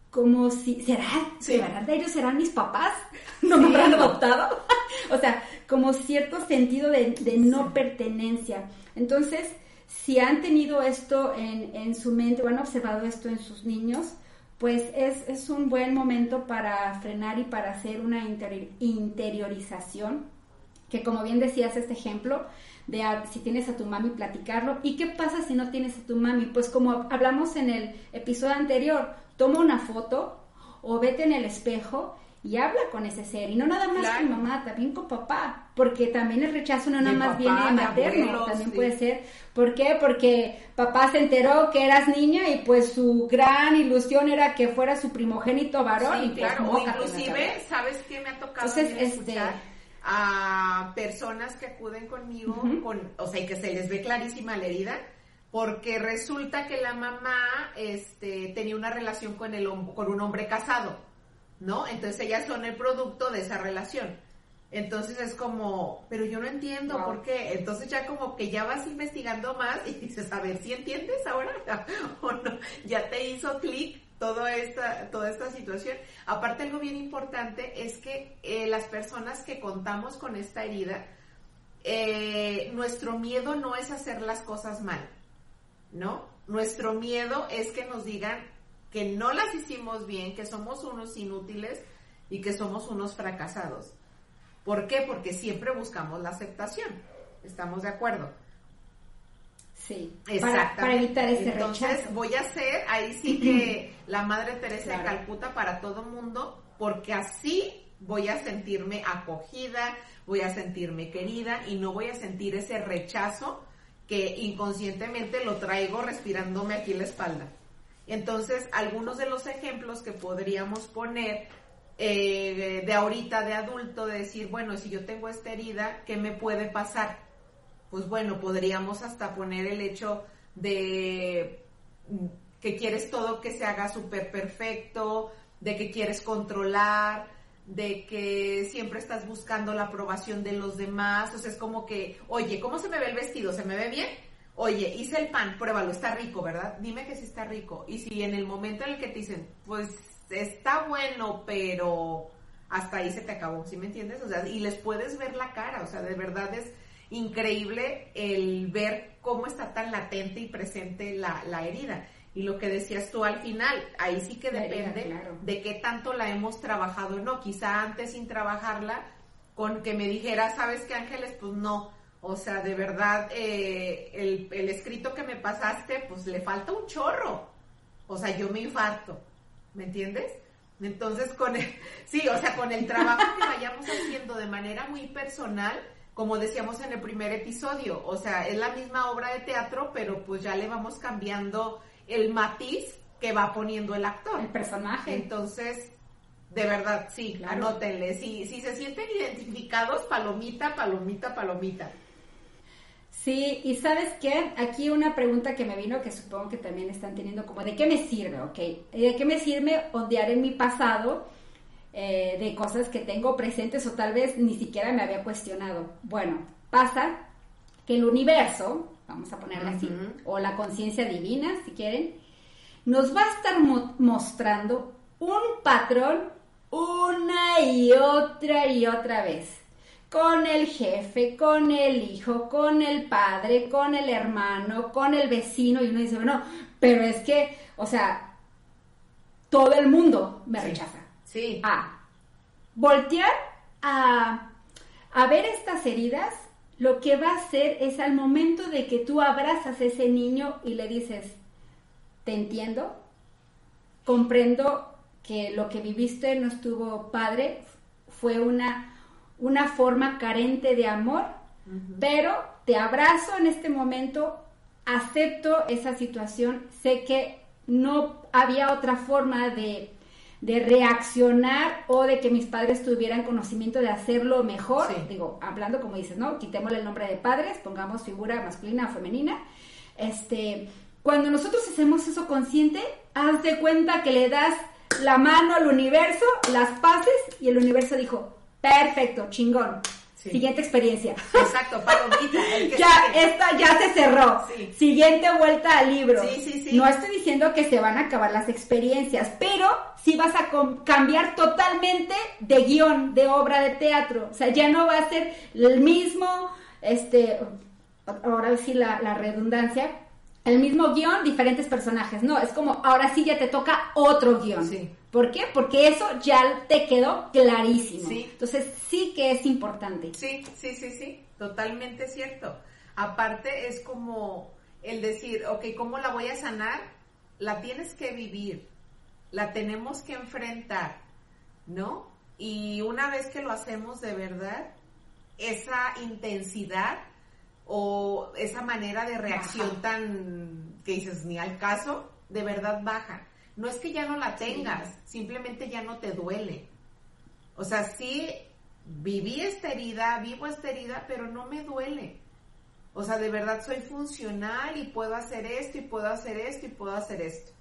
Como si... ¿Será? Sí. ¿De ellos serán mis papás? *laughs* ¿No me habrán adoptado? *laughs* o sea, como cierto sentido de, no pertenencia. Entonces, si han tenido esto en, en su mente o han observado esto en sus niños, pues es, es, un buen momento para frenar y para hacer una interiorización, que como bien decías este ejemplo, de si tienes a tu mami platicarlo. ¿Y qué pasa si no tienes a tu mami? Pues como hablamos en el episodio anterior, toma una foto o vete en el espejo y habla con ese ser. Y no nada más con mamá, también con papá. Porque también el rechazo no nada más viene de materno, también puede ser. ¿Por qué? Porque papá se enteró que eras niña y pues su gran ilusión era que fuera su primogénito varón. y pues, claro, inclusive, ¿sabes qué me ha tocado Entonces, este, a personas que acuden conmigo, con, o sea, y que se les ve clarísima la herida? Porque resulta que la mamá este, tenía una relación con, el, con un hombre casado ¿no? Entonces ellas son el producto de esa relación. Entonces es como, pero yo no entiendo por qué. Entonces ya como que ya vas investigando más y dices, a ver si entiendes ahora *laughs* o no. Ya te hizo clic toda esta, toda esta situación. Aparte algo bien importante es que eh, las personas que contamos con esta herida, eh, nuestro miedo no es hacer las cosas mal, ¿no? Nuestro miedo es que nos digan, que no las hicimos bien, que somos unos inútiles y que somos unos fracasados. ¿Por qué? Porque siempre buscamos la aceptación. ¿Estamos de acuerdo? Sí, para, para, evitar ese Entonces voy a hacer ahí sí que *clears throat* la Madre Teresa de Calcuta para todo mundo, porque así voy a sentirme acogida, voy a sentirme querida y no voy a sentir ese rechazo que inconscientemente lo traigo respirándome aquí en la espalda. Entonces, algunos de los ejemplos que podríamos poner eh, de ahorita, de adulto, de decir, bueno, si yo tengo esta herida, ¿qué me puede pasar? Pues bueno, podríamos hasta poner el hecho de que quieres todo que se haga súper perfecto, de que quieres controlar, de que siempre estás buscando la aprobación de los demás. O sea, es como que, oye, ¿cómo se me ve el vestido? ¿Se me ve bien? Oye, hice el pan, pruébalo, está rico, ¿verdad? Dime que sí está rico. Y si en el momento en el que te dicen, pues está bueno, pero hasta ahí se te acabó, ¿sí me entiendes? O sea, y les puedes ver la cara, o sea, de verdad es increíble el ver cómo está tan latente y presente la, la herida. Y lo que decías tú al final, ahí sí que depende de qué tanto la hemos trabajado o no. Quizá antes sin trabajarla, con que me dijera, ¿sabes qué, Ángeles? Pues no o sea, de verdad, eh, el, escrito que me pasaste, pues le falta un chorro. O sea, yo me infarto. ¿Me entiendes? Entonces, con el, *laughs* sí, o sea, con el trabajo que vayamos haciendo de manera muy personal, como decíamos en el primer episodio, o sea, es la misma obra de teatro, pero pues ya le vamos cambiando el matiz que va poniendo el actor. El personaje. Entonces, de verdad, sí, anótenle. Si, si se sienten identificados, palomita, palomita, palomita. Sí, y sabes qué, aquí una pregunta que me vino que supongo que también están teniendo como, ¿de qué me sirve? Ok, ¿de qué me sirve odiar en mi pasado eh, de cosas que tengo presentes o tal vez ni siquiera me había cuestionado? Bueno, pasa que el universo, vamos a ponerlo así, o la conciencia divina, si quieren, nos va a estar mostrando un patrón una y otra y otra vez con el jefe, con el hijo, con el padre, con el hermano, con el vecino, y uno dice, bueno, pero es que, o sea, todo el mundo me rechaza. Sí. A voltear a, a ver estas heridas, lo que va a hacer es al momento de que tú abrazas a ese niño y le dices, te entiendo, comprendo que lo que viviste no estuvo padre, fue una una forma carente de amor, pero te abrazo en este momento, acepto esa situación, sé que no había otra forma de, reaccionar o de que mis padres tuvieran conocimiento de hacerlo mejor. Digo, hablando como dices, ¿no? Quitémosle el nombre de padres, pongamos figura masculina o femenina. Este, cuando nosotros hacemos eso consciente, haz de cuenta que le das la mano al universo, las paces y el universo dijo, Perfecto, chingón. Siguiente experiencia. Exacto, palomita. *laughs* ya, esta ya se cerró. Siguiente vuelta al libro. Sí, sí, sí. No estoy diciendo que se van a acabar las experiencias, pero sí vas a cambiar totalmente de guion, de obra de teatro. O sea, ya no va a ser el mismo, este, ahora sí la, la redundancia, el mismo guion, diferentes personajes. No, es como ahora sí ya te toca otro guion. Sí. ¿Por qué? Porque eso ya te quedó clarísimo. Sí. Entonces sí que es importante. Sí, sí, sí, sí, totalmente cierto. Aparte es como el decir, ok, ¿cómo la voy a sanar? La tienes que vivir, la tenemos que enfrentar, ¿no? Y una vez que lo hacemos de verdad, esa intensidad o esa manera de reacción tan que dices ni al caso, de verdad baja. No es que ya no la tengas, simplemente ya no te duele. O sea, sí viví esta herida, vivo esta herida, pero no me duele. O sea, de verdad soy funcional y puedo hacer esto y puedo hacer esto y puedo hacer esto.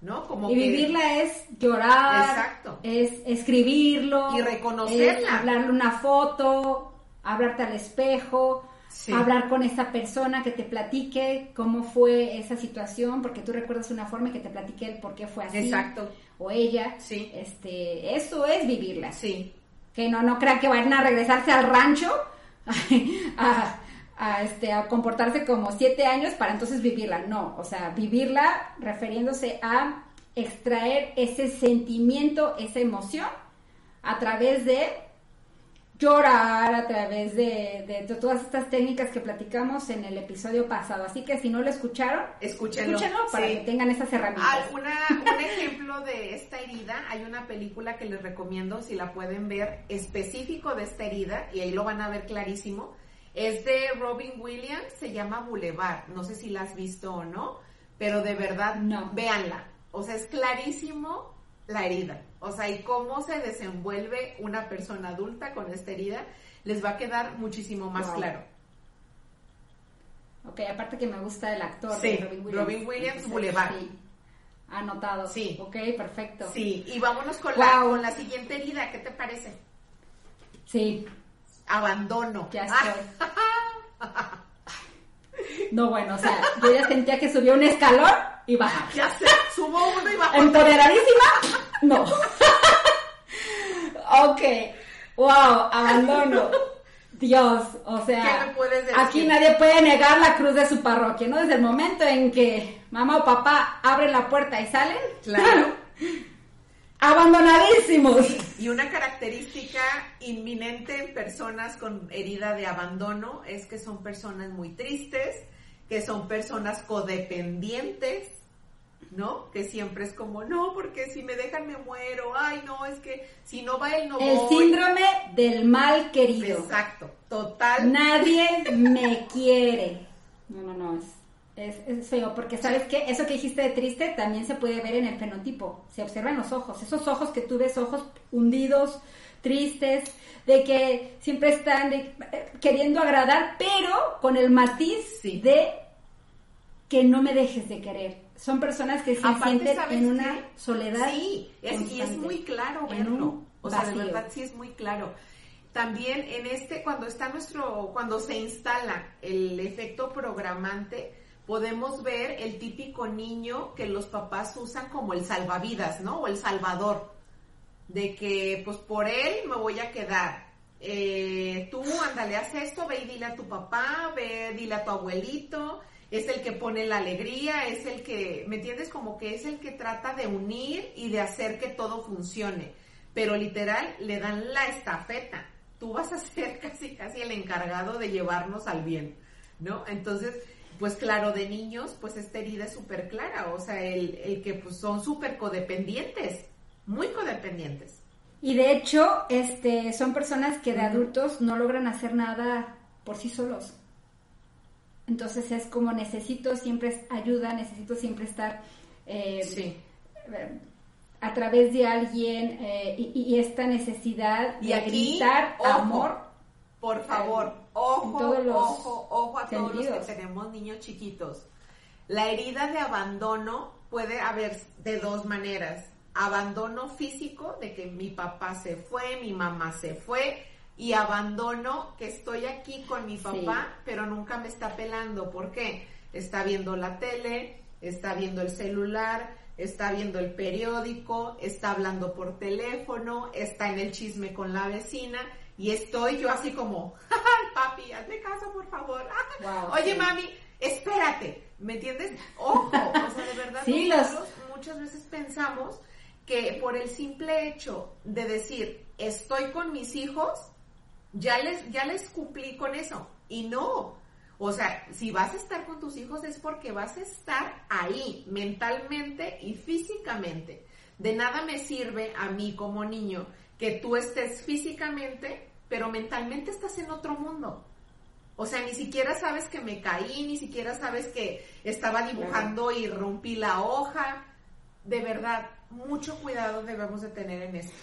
¿No? Como y vivirla es llorar, Exacto. es escribirlo, y reconocerla, es hablarle una foto, hablarte al espejo, hablar con esa persona que te platique cómo fue esa situación, porque tú recuerdas una forma que te platique el por qué fue así. Exacto. O ella. Sí. Este, eso es vivirla. Sí. Que no, no crean que vayan a regresarse al rancho *laughs* a, este, a comportarse como siete años para entonces vivirla. No, o sea, vivirla refiriéndose a extraer ese sentimiento, esa emoción a través de llorar a través de, todas estas técnicas que platicamos en el episodio pasado. Así que si no lo escucharon, escúchenlo, para que tengan esas herramientas. Un ejemplo de esta herida, hay una película que les recomiendo si la pueden ver específico de esta herida y ahí lo van a ver clarísimo. Es de Robin Williams, se llama Boulevard. No sé si la has visto o no, pero de verdad, no. véanla. O sea, es clarísimo la herida. O sea, y cómo se desenvuelve una persona adulta con esta herida, les va a quedar muchísimo más claro. Ok, aparte que me gusta el actor sí, Robin Williams. Robin Williams Boulevard. Sí. Anotado. Sí. Ok, perfecto. Sí, y vámonos con, la, con la siguiente herida, ¿qué te parece? Sí. Abandono. Ya *laughs* estoy. no, bueno, o sea, yo ya sentía que subió un escalón y baja. Ya sé, subo uno y bajo. ¿Empoderadísima? No. *laughs* ok. Wow, abandono. Dios, o sea, aquí nadie puede negar la cruz de su parroquia, ¿no? Desde el momento en que mamá o papá abren la puerta y salen, claro, *laughs* abandonadísimos. y una característica inminente en personas con herida de abandono es que son personas muy tristes, que son personas codependientes, ¿no? Que siempre es como, no, porque si me dejan me muero, ay, no, es que si no va él no El síndrome del mal querido. Exacto, total. Nadie *laughs* me quiere. No, no, no, es, es, feo, porque sabes que eso que dijiste de triste también se puede ver en el fenotipo, se observa en los ojos, esos ojos que tú ves, ojos hundidos, tristes, de que siempre están eh, queriendo agradar, pero con el matiz de que no me dejes de querer son personas que se sienten en una soledad. Sí, y es muy claro verlo. O sea, de verdad sí es muy claro. También en este, cuando está nuestro, cuando se instala el efecto programante, podemos ver el típico niño que los papás usan como el salvavidas, ¿no? O el salvador. De que, pues por él me voy a quedar. Eh, tú, ándale, haz esto, ve y dile a tu papá, ve, dile a tu abuelito es el que pone la alegría, es el que, ¿me entiendes? Como que es el que trata de unir y de hacer que todo funcione. Pero literal, le dan la estafeta. Tú vas a ser *laughs* casi, casi el encargado de llevarnos al bien, ¿no? Entonces, pues claro, de niños, pues esta herida es súper clara. O sea, el, el que pues son súper codependientes, muy codependientes. Y de hecho, este, son personas que de adultos no logran hacer nada por sí solos. Entonces es como necesito siempre ayuda, necesito siempre estar eh, eh, a través de alguien eh, y, esta necesidad de gritar amor. Por favor, ojo, ojo, ojo a todos los que tenemos niños chiquitos. La herida de abandono puede haber de dos maneras. Abandono físico, de que mi papá se fue, mi mamá se fue, y abandono que estoy aquí con mi papá, pero nunca me está pelando. ¿Por qué? Está viendo la tele, está viendo el celular, está viendo el periódico, está hablando por teléfono, está en el chisme con la vecina y estoy yo así como, *laughs* papi, hazme caso por favor. *laughs* Oye, mami, espérate, ¿me entiendes? Ojo, o sea, de *laughs* verdad nosotros muchas veces pensamos que por el simple hecho de decir, estoy con mis hijos, ya les, ya les cumplí con eso. Y no, o sea, si vas a estar con tus hijos es porque vas a estar ahí mentalmente y físicamente. De nada me sirve a mí como niño que tú estés físicamente, pero mentalmente estás en otro mundo. O sea, ni siquiera sabes que me caí, ni siquiera sabes que estaba dibujando y rompí la hoja. De verdad, mucho cuidado debemos de tener en esto.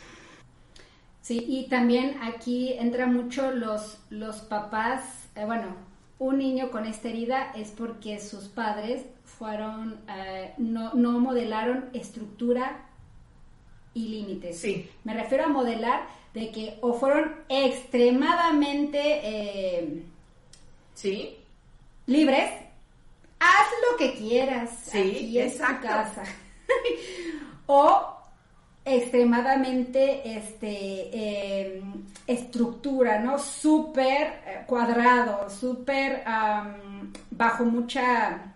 Sí, y también aquí entra mucho los, los papás, eh, bueno, un niño con esta herida es porque sus padres fueron, eh, no, no modelaron estructura y límites. Sí. Me refiero a modelar de que o fueron extremadamente eh, sí. libres, haz lo que quieras sí, aquí en casa. *laughs* o extremadamente este em, estructura, ¿no? Súper eh, cuadrado, súper bajo mucha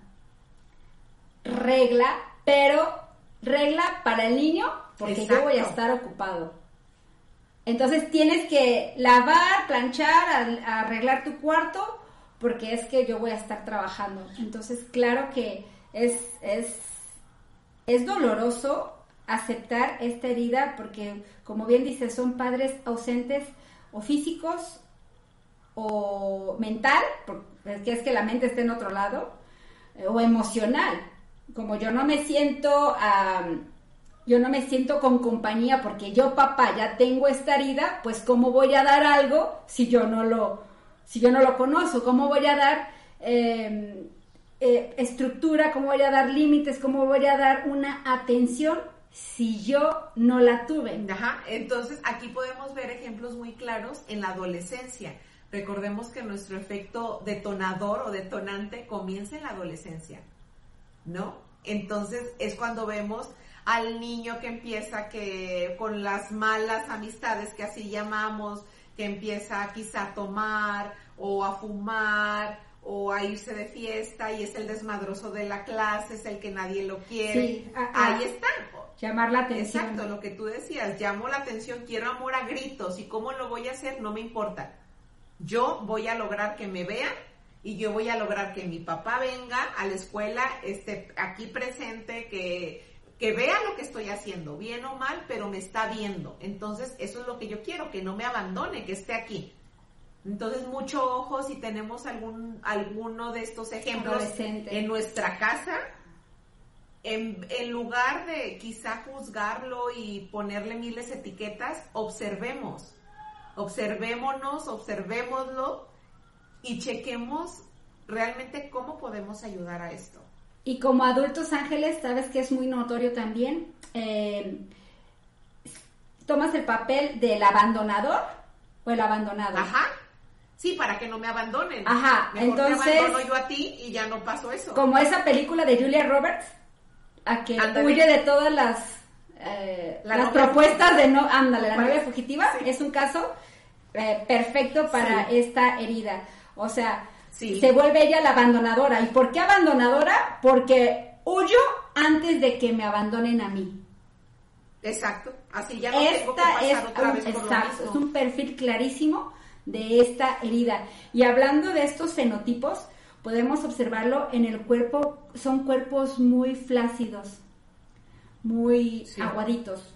regla, pero regla para el niño porque yo voy a estar ocupado. Entonces tienes que lavar, planchar, arreglar tu cuarto porque es que yo voy a estar trabajando. Entonces, claro que es, es, es doloroso aceptar esta herida porque, como bien dice, son padres ausentes o físicos o mental, porque es que la mente está en otro lado, eh, o emocional. Como yo no me siento, yo no me siento con compañía porque yo papá ya tengo esta herida, pues cómo voy a dar algo si yo no lo, si yo no lo conozco, cómo voy a dar em, eh, estructura, cómo voy a dar límites, cómo voy a dar una atención si yo no la tuve. Ajá, entonces aquí podemos ver ejemplos muy claros en la adolescencia. Recordemos que nuestro efecto detonador o detonante comienza en la adolescencia, ¿no? Entonces es cuando vemos al niño que empieza que con las malas amistades que así llamamos, que empieza quizá a tomar o a fumar o a irse de fiesta y es el desmadroso de la clase, es el que nadie lo quiere. Ahí está. Llamar la atención. Exacto, lo que tú decías, llamo la atención, quiero amor a gritos y cómo lo voy a hacer, no me importa. Yo voy a lograr que me vean y yo voy a lograr que mi papá venga a la escuela, esté aquí presente, que, que vea lo que estoy haciendo, bien o mal, pero me está viendo. Entonces, eso es lo que yo quiero, que no me abandone, que esté aquí. Entonces, mucho ojo si tenemos algún, alguno de estos ejemplos en nuestra casa, en, lugar de quizá juzgarlo y ponerle miles de etiquetas, observemos, observémonos, observémoslo y chequemos realmente cómo podemos ayudar a esto. Y como adultos ángeles, sabes que es muy notorio también, eh, tomas el papel del abandonador o el abandonado. Ajá. Sí, para que no me abandonen. Ajá, entonces. Me abandono yo a ti y ya no pasó eso. Como esa película de Julia Roberts, a que huye de todas las, eh, las propuestas de no. Ándale, la novia fugitiva es un caso eh, perfecto para esta herida. O sea, se vuelve ella la abandonadora. ¿Y por qué abandonadora? Porque huyo antes de que me abandonen a mí. Exacto, así ya no tengo que pasar es otra vez por exacto, es un perfil clarísimo de esta herida. Y hablando de estos fenotipos, podemos observarlo en el cuerpo, son cuerpos muy flácidos, muy aguaditos.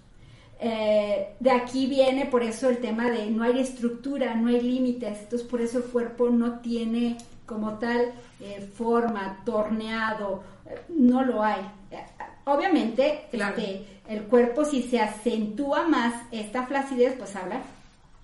Eh, de aquí viene por eso el tema de no hay estructura, no hay límites, entonces por eso el cuerpo no tiene como tal eh, forma, torneado, eh, no lo hay. obviamente, este, el cuerpo si se acentúa más esta flacidez, pues habla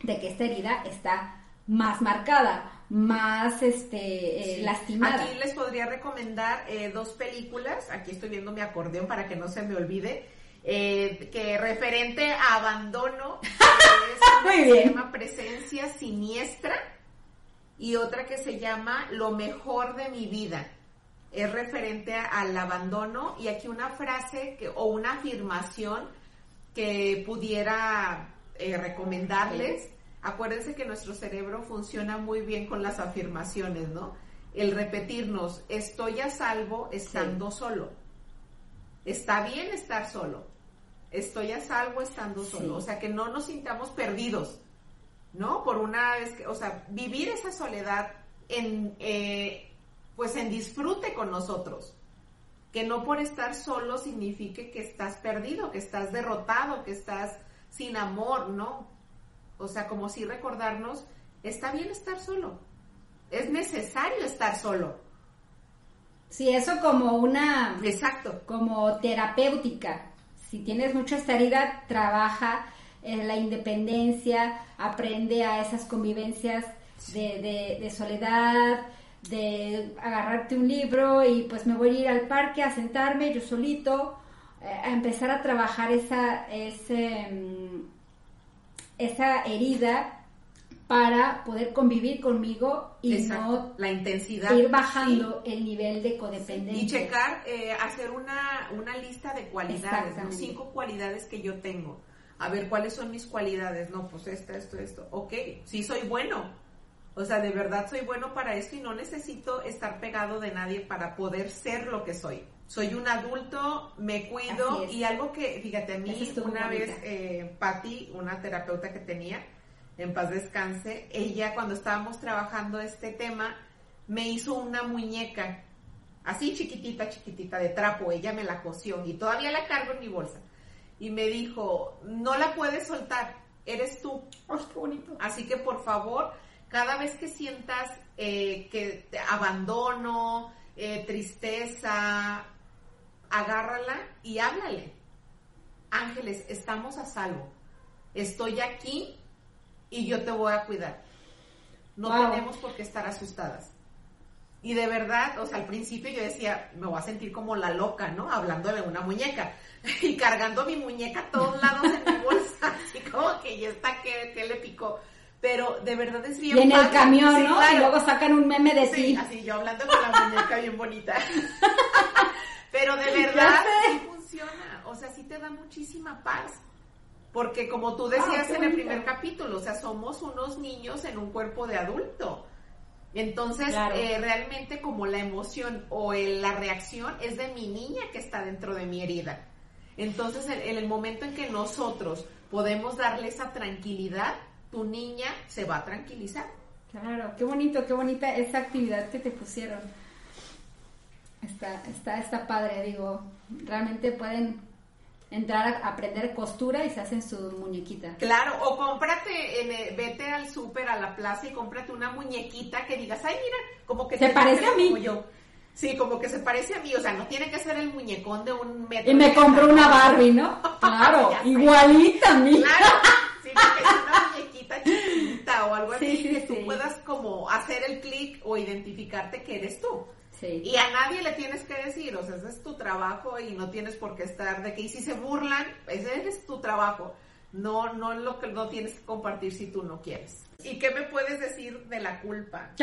de que esta herida está más marcada, más este eh, lastimada. Aquí les podría recomendar eh, dos películas, aquí estoy viendo mi acordeón para que no se me olvide, eh, que referente a abandono, es *laughs* Muy bien. se llama Presencia Siniestra y otra que se llama Lo mejor de mi vida. Es referente al abandono y aquí una frase que, o una afirmación que pudiera eh, recomendarles. Acuérdense que nuestro cerebro funciona muy bien con las afirmaciones, ¿no? El repetirnos, estoy a salvo estando solo. Está bien estar solo. Estoy a salvo estando solo. O sea, que no nos sintamos perdidos, ¿no? Por una vez que, o sea, vivir esa soledad en, eh, pues en disfrute con nosotros. Que no por estar solo signifique que estás perdido, que estás derrotado, que estás sin amor, ¿no? O sea, como si recordarnos, está bien estar solo. Es necesario estar solo. Sí, eso como una... Exacto. Como terapéutica. Si tienes mucha estaridad, trabaja en la independencia, aprende a esas convivencias de, soledad, de agarrarte un libro y pues me voy a ir al parque a sentarme yo solito, eh, a empezar a trabajar esa, ese, mm, esa herida para poder convivir conmigo y no la intensidad ir bajando el nivel de codependencia. Y checar eh, hacer una, una lista de cualidades cinco cualidades que yo tengo. A ver cuáles son mis cualidades no pues esto esto esto. Ok sí soy bueno. O sea de verdad soy bueno para esto y no necesito estar pegado de nadie para poder ser lo que soy soy un adulto, me cuido y algo que, fíjate, a mí una vez, eh, Patti, una terapeuta que tenía, en paz descanse, ella cuando estábamos trabajando este tema, me hizo una muñeca, así chiquitita, chiquitita, de trapo, ella me la cosió y todavía la cargo en mi bolsa. Y me dijo, no la puedes soltar, eres tú. ¡Ay, qué bonito! Así que por favor, cada vez que sientas eh, que te abandono, eh, tristeza, agárrala y háblale. Ángeles, estamos a salvo. Estoy aquí y yo te voy a cuidar. No tenemos por qué estar asustadas. Y de verdad, o sea, al principio yo decía, me voy a sentir como la loca, ¿no? Hablando de una muñeca *laughs* y cargando mi muñeca a todos lados en mi bolsa, *laughs* así como que ya está, que, le picó. Pero de verdad es bien. Y en el camión, ¿no? Y luego sacan un meme de sí. Así, yo hablando con la muñeca bien bonita. *laughs* Pero de *laughs* verdad sí funciona. O sea, sí te da muchísima paz. Porque como tú decías ah, en el primer capítulo, o sea, somos unos niños en un cuerpo de adulto. Entonces, eh, realmente como la emoción o la reacción es de mi niña que está dentro de mi herida. Entonces, en, el momento en que nosotros podemos darle esa tranquilidad, tu niña se va a tranquilizar. Claro, qué bonito, qué bonita esa actividad que te pusieron. Está, está, está padre, digo, realmente pueden entrar a aprender costura y se hacen su muñequita. Claro, o cómprate, en, vete al súper, a la plaza y cómprate una muñequita que digas, ay, mira, como que se parece a mí. Yo. Sí, como que se parece a mí, o sea, no tiene que ser el muñecón de un metro. Y me compro una Barbie, ¿no? *laughs* Claro, igualita a mí. Claro, sí, porque es una muñequita *laughs* chiquita o algo así que tú puedas como hacer el clic o identificarte que eres tú. Y a nadie le tienes que decir, o sea, ese es tu trabajo y no tienes por qué estar de que, y si se burlan, ese es tu trabajo. No, no lo que no tienes que compartir si tú no quieres. ¿Y qué me puedes decir de la culpa? *laughs*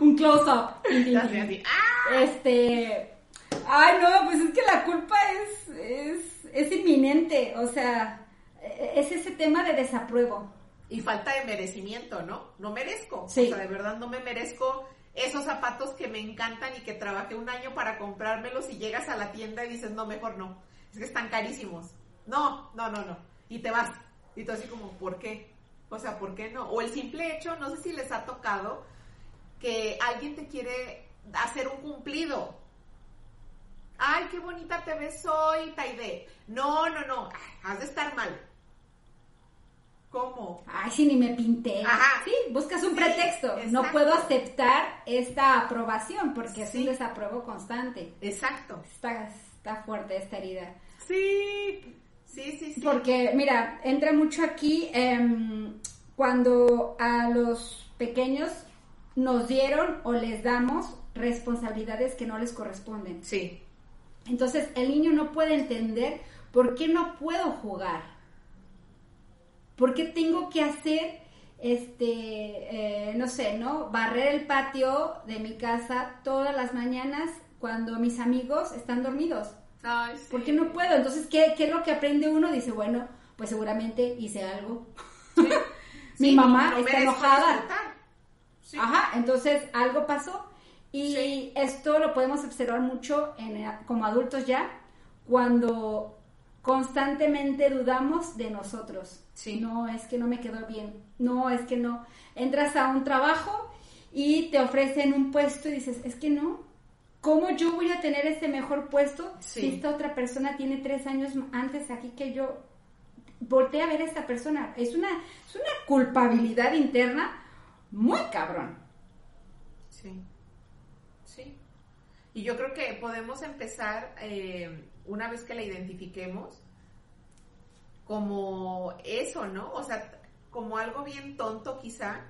Un close-up. ¡Ah! Este. Ay, no, pues es que la culpa es, es, es inminente. O sea, es ese tema de desapruebo y falta de merecimiento, ¿no? No merezco. O sea, de verdad no me merezco esos zapatos que me encantan y que trabajé un año para comprármelos y llegas a la tienda y dices, no, mejor no. Es que están carísimos. No, no, no, no. Y te vas. Y tú así como, ¿por qué? O sea, ¿por qué no? O el simple hecho, no sé si les ha tocado que alguien te quiere hacer un cumplido. Ay, qué bonita te ves hoy, Taide. No, no, no. has de estar mal. ¿Cómo? Ay, sí, ni me pinté. Ajá. Sí, buscas un pretexto. No puedo aceptar esta aprobación porque es un desapruebo constante. Exacto. Está, está fuerte esta herida. Sí, sí, sí, sí. Porque, mira, entra mucho aquí em, cuando a los pequeños nos dieron o les damos responsabilidades que no les corresponden. Sí. Entonces, el niño no puede entender por qué no puedo jugar ¿Por qué tengo que hacer, este, eh, no sé, ¿no? Barrer el patio de mi casa todas las mañanas cuando mis amigos están dormidos? Ay, sí. ¿Por qué no puedo? Entonces, ¿qué, ¿qué es lo que aprende uno? Dice, bueno, pues seguramente hice algo. *laughs* mi mamá está enojada. Ajá, entonces algo pasó. Y esto lo podemos observar mucho en, como adultos ya, cuando constantemente dudamos de nosotros. Sí. No, es que no me quedó bien. No, es que no. Entras a un trabajo y te ofrecen un puesto y dices, es que no. ¿Cómo yo voy a tener ese mejor puesto si esta otra persona tiene tres años antes aquí que yo? Voltea a ver a esta persona. Es una, es una culpabilidad interna muy cabrón. Sí. Sí. Y yo creo que podemos empezar, eh, una vez que la identifiquemos, como eso, ¿no? O sea, como algo bien tonto quizá,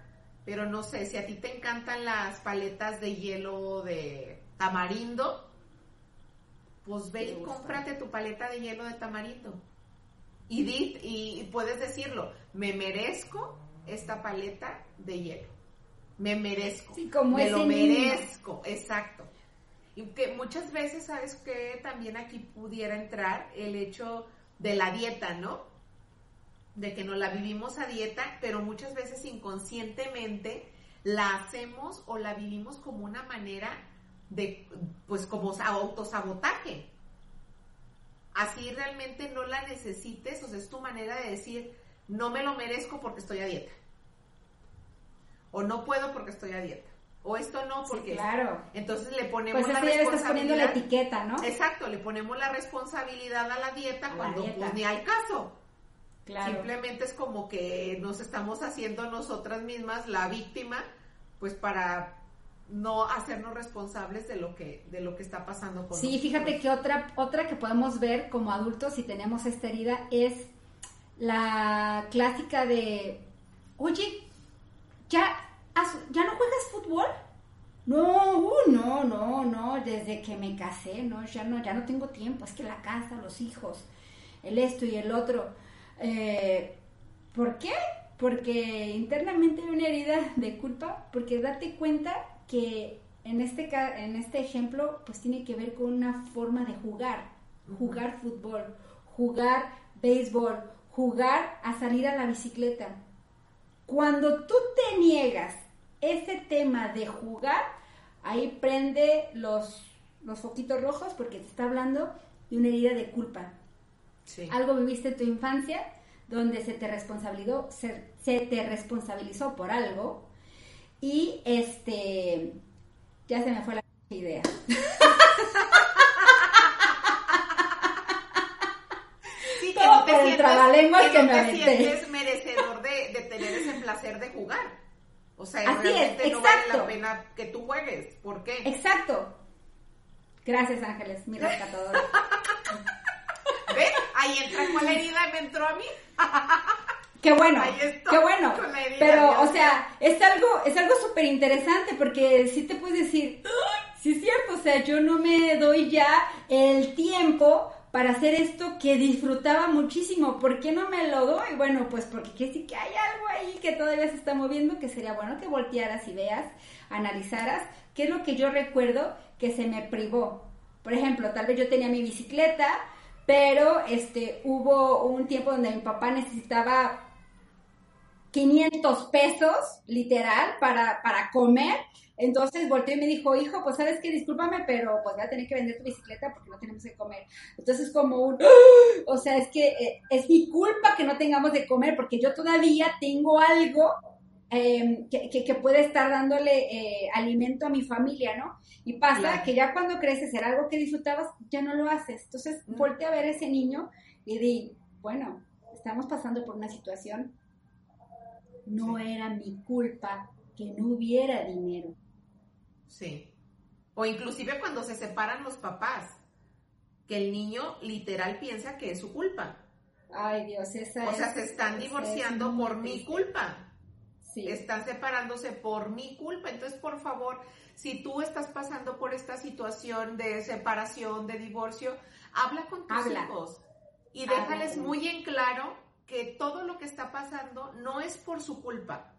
pero no sé, si a ti te encantan las paletas de hielo de tamarindo, pues ve y cómprate tu paleta de hielo de tamarindo. Y, y puedes decirlo, me merezco esta paleta de hielo. Me merezco. Sí, como me lo merezco, exacto. Que muchas veces, ¿sabes que También aquí pudiera entrar el hecho de la dieta, ¿no? De que no la vivimos a dieta, pero muchas veces inconscientemente la hacemos o la vivimos como una manera de, pues como autosabotaje. Así realmente no la necesites, o sea, es tu manera de decir, no me lo merezco porque estoy a dieta. O no puedo porque estoy a dieta. O esto no porque... claro. Entonces le ponemos pues la responsabilidad. estás poniendo la etiqueta, ¿no? Exacto, le ponemos la responsabilidad a la dieta cuando pues ni al caso. Claro. Simplemente es como que nos estamos haciendo nosotras mismas la víctima, pues para no hacernos responsables de lo que de lo que está pasando con Sí, fíjate que otra otra que podemos ver como adultos si tenemos esta herida es la clásica de, "Oye, ya ya no juegas fútbol?" No, uh, no, no, no, desde que me casé, no, ya no, ya no tengo tiempo, es que la casa, los hijos, el esto y el otro. Eh, ¿Por qué? Porque internamente hay una herida de culpa, porque date cuenta que en este, en este ejemplo, pues tiene que ver con una forma de jugar, jugar fútbol, jugar béisbol, jugar a salir a la bicicleta. Cuando tú te niegas ese tema de jugar, ahí prende los, los foquitos rojos porque te está hablando de una herida de culpa. Algo viviste en tu infancia donde se te responsabilizó, se te responsabilizó por algo y este, ya se me fue la *laughs* idea. Sí, que no te sientes, que, no te sientes merecedor de, de, tener ese placer de jugar. O sea, realmente no vale la pena que tú juegues. ¿Por qué? Exacto. Gracias, Ángeles, mi rescatadora. *laughs* ¿Ve? Ahí entra cuál herida me entró a mí. *laughs* Qué bueno, qué bueno. Pero, o sea, es algo, es algo súper interesante porque sí te puedes decir, sí es cierto, o sea, yo no me doy ya el tiempo para hacer esto que disfrutaba muchísimo. ¿Por qué no me lo doy? Bueno, pues porque sí que hay algo ahí que todavía se está moviendo que sería bueno que voltearas y veas, analizaras qué es lo que yo recuerdo que se me privó. Por ejemplo, tal vez yo tenía mi bicicleta, pero este hubo un tiempo donde mi papá necesitaba 500 pesos, literal, para, para comer. Entonces volteó y me dijo, hijo, pues sabes qué, discúlpame, pero pues voy a tener que vender tu bicicleta porque no tenemos que comer. Entonces como un, *gasps* o sea, es que eh, es mi culpa que no tengamos de comer porque yo todavía tengo algo em, que, que, puede estar dándole eh, alimento a mi familia, ¿no? Y pasa que ya cuando creces era algo que disfrutabas, ya no lo haces. Entonces mm. volteé a ver a ese niño y di, bueno, estamos pasando por una situación no era mi culpa que no hubiera dinero. Sí. O inclusive cuando se separan los papás, que el niño literal piensa que es su culpa. Ay, Dios, esa O sea, se están divorciando por mi culpa. Sí. Están separándose por mi culpa. Entonces, por favor, si tú estás pasando por esta situación de separación, de divorcio, habla con tus hijos y déjales muy en claro que todo lo que está pasando no es por su culpa,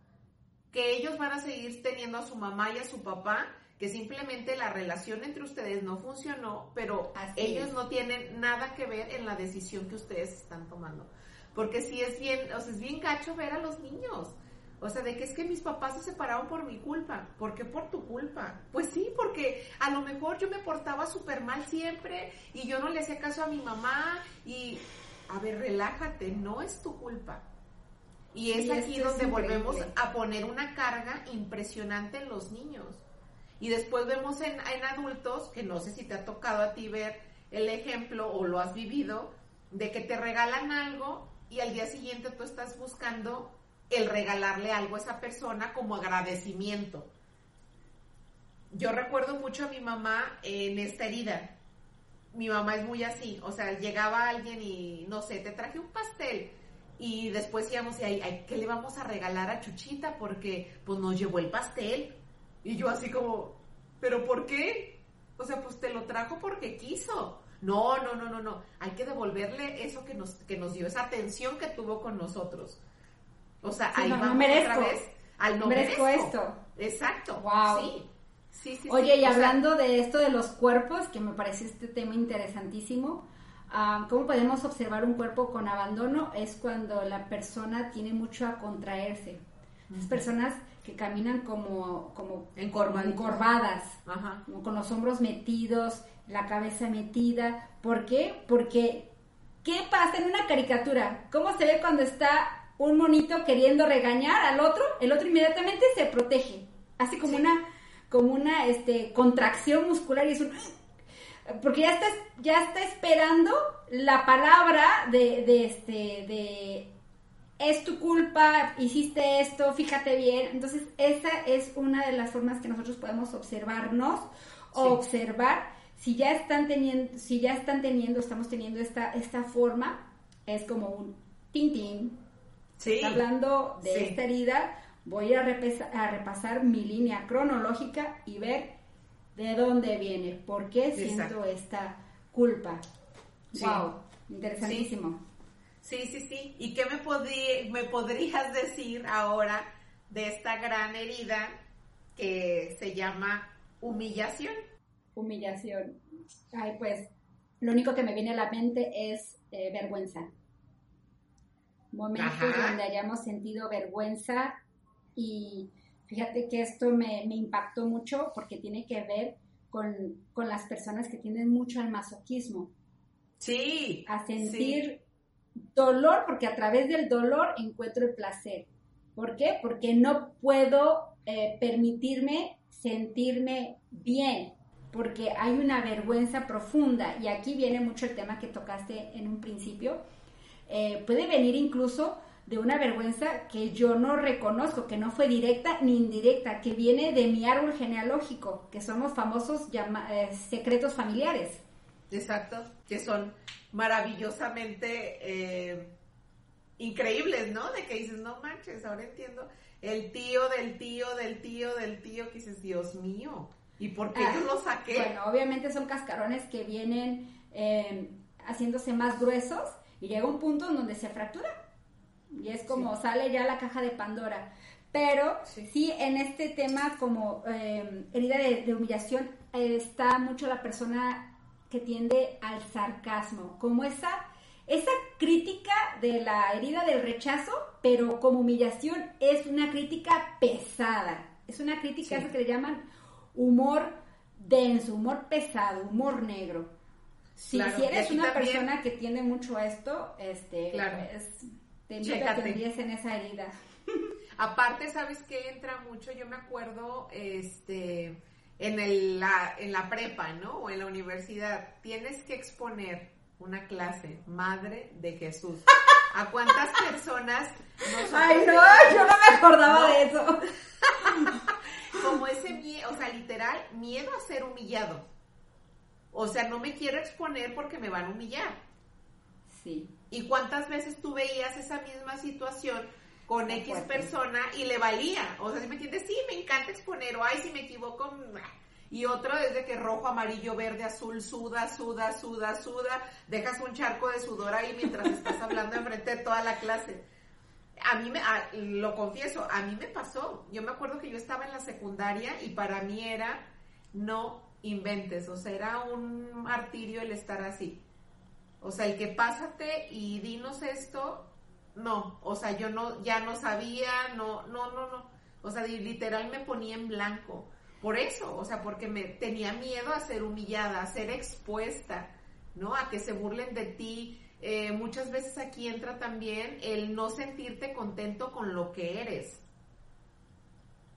que ellos van a seguir teniendo a su mamá y a su papá, que simplemente la relación entre ustedes no funcionó, pero ellos no tienen nada que ver en la decisión que ustedes están tomando. Porque si es bien, o sea, es bien gacho ver a los niños. O sea, de que es que mis papás se separaron por mi culpa. ¿Por qué por tu culpa? Pues sí, porque a lo mejor yo me portaba súper mal siempre y yo no le hacía caso a mi mamá y, a ver, relájate, no es tu culpa. Y es aquí donde volvemos a poner una carga impresionante en los niños. Y después vemos en, en adultos, que no sé si te ha tocado a ti ver el ejemplo o lo has vivido, de que te regalan algo y al día siguiente tú estás buscando el regalarle algo a esa persona como agradecimiento. Yo recuerdo mucho a mi mamá en esta herida. Mi mamá es muy así, o sea, llegaba alguien y no sé, te traje un pastel y después íbamos y ahí, ¿qué le vamos a regalar a Chuchita? Porque pues nos llevó el pastel. Y yo así como, ¿pero por qué? O sea, pues te lo trajo porque quiso. No, no, no, no, no. Hay que devolverle eso que nos, que nos dio, esa atención que tuvo con nosotros. O sea, ahí vamos otra vez al no merezco, esto. Exacto. Wow. Sí. Sí, sí, Oye, y hablando de esto de los cuerpos, que me parece este tema interesantísimo, ah, ¿cómo podemos observar un cuerpo con abandono? Es cuando la persona tiene mucho a contraerse. Las personas que caminan como, como encorvadas, con los hombros metidos, la cabeza metida. ¿Por qué? Porque, ¿qué pasa en una caricatura? ¿Cómo se ve cuando está un monito queriendo regañar al otro, el otro inmediatamente se protege, así como una como una este contracción muscular y es un porque ya está ya está esperando la palabra de, de este de es tu culpa, hiciste esto, fíjate bien. Entonces, esa es una de las formas que nosotros podemos observarnos o observar. Si ya están teniendo, si ya están teniendo, estamos teniendo esta, esta forma, es como un tin Hablando de esta herida, voy a, a, repasar mi línea cronológica y ver de dónde viene, por qué siento esta culpa. Wow, interesantísimo. Sí, sí, sí. ¿Y qué me, me podrías *laughs* decir ahora de esta gran herida que se llama humillación? Humillación. Ay, pues lo único que me viene a la mente es eh, vergüenza momentos donde hayamos sentido vergüenza y fíjate que esto me, impactó mucho porque tiene que ver con, las personas que tienen mucho al masoquismo. Sí. A sentir dolor porque a través del dolor encuentro el placer. ¿Por qué? Porque no puedo eh, permitirme sentirme bien, porque hay una vergüenza profunda. Y aquí viene mucho el tema que tocaste en un principio, eh, puede venir incluso de una vergüenza que yo no reconozco, que no fue directa ni indirecta, que viene de mi árbol genealógico, que somos famosos eh, secretos familiares. Exacto, que son maravillosamente eh, increíbles, ¿no? De que dices, no manches, ahora entiendo el tío del tío del tío del tío, que dices, Dios mío, ¿y por qué yo lo saqué? Bueno, obviamente son cascarones que vienen haciéndose más gruesos y llega un punto en donde se fractura. Y es como sale ya la caja de Pandora. Pero sí, en este tema como eh, herida de, humillación está mucho la persona que tiende al sarcasmo, como esa, esa crítica de la herida del rechazo, pero como humillación es una crítica pesada, es una crítica que le llaman humor denso, humor pesado, humor negro. Si, eres una persona que tiene mucho esto, este, es, te que en esa herida. *laughs* Aparte, ¿sabes qué entra mucho? Yo me acuerdo, este, en, el, la, en la prepa, ¿no? O en la universidad, tienes que exponer una clase, Madre de Jesús. ¿A cuántas personas Ay, no, yo no me acordaba de eso. *laughs* Como ese miedo, o sea, literal, miedo a ser humillado. O sea, no me quiero exponer porque me van a humillar. Sí. ¿Y cuántas veces tú veías esa misma situación con X persona y le valía? O sea, si me entiendes, sí, me encanta exponer, o ay, si me equivoco. Y otro es de que rojo, amarillo, verde, azul, suda, suda, suda, suda, dejas un charco de sudor ahí mientras *laughs* estás hablando enfrente de toda la clase. A mí me, lo confieso, a mí me pasó. Yo me acuerdo que yo estaba en la secundaria y para mí era no inventes, o sea, era un martirio el estar así. O sea, el que pásate y dinos esto, no, o sea, yo no, ya no sabía, no, no, no, no. O sea, literal me ponía en blanco. Por eso, o sea, porque me tenía miedo a ser humillada, a ser expuesta, ¿no? A que se burlen de ti. Eh, muchas veces aquí entra también el no sentirte contento con lo que eres.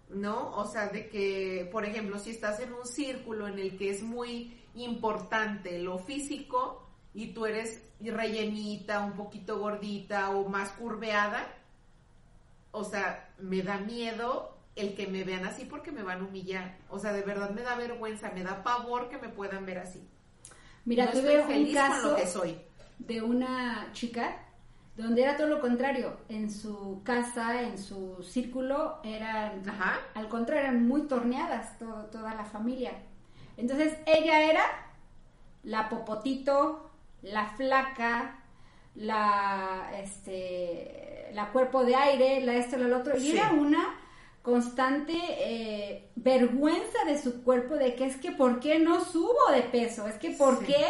¿No? O sea, de que, por ejemplo, si estás en un círculo en el que es muy importante lo físico, y tú eres rellenita, un poquito gordita o más curveada, o sea, me da miedo el que me vean así porque me van a humillar. O sea, de verdad me da vergüenza, me da pavor que me puedan ver así. Mira, no tuve un caso que soy. de una chica donde era todo lo contrario. En su casa, en su círculo, eran, al contrario, eran muy torneadas toda la familia. Entonces, ella era la popotito, la flaca, la, este, la cuerpo de aire, la esto, la otro, y era una constante eh, vergüenza de su cuerpo de que es que por qué no subo de peso, es que por qué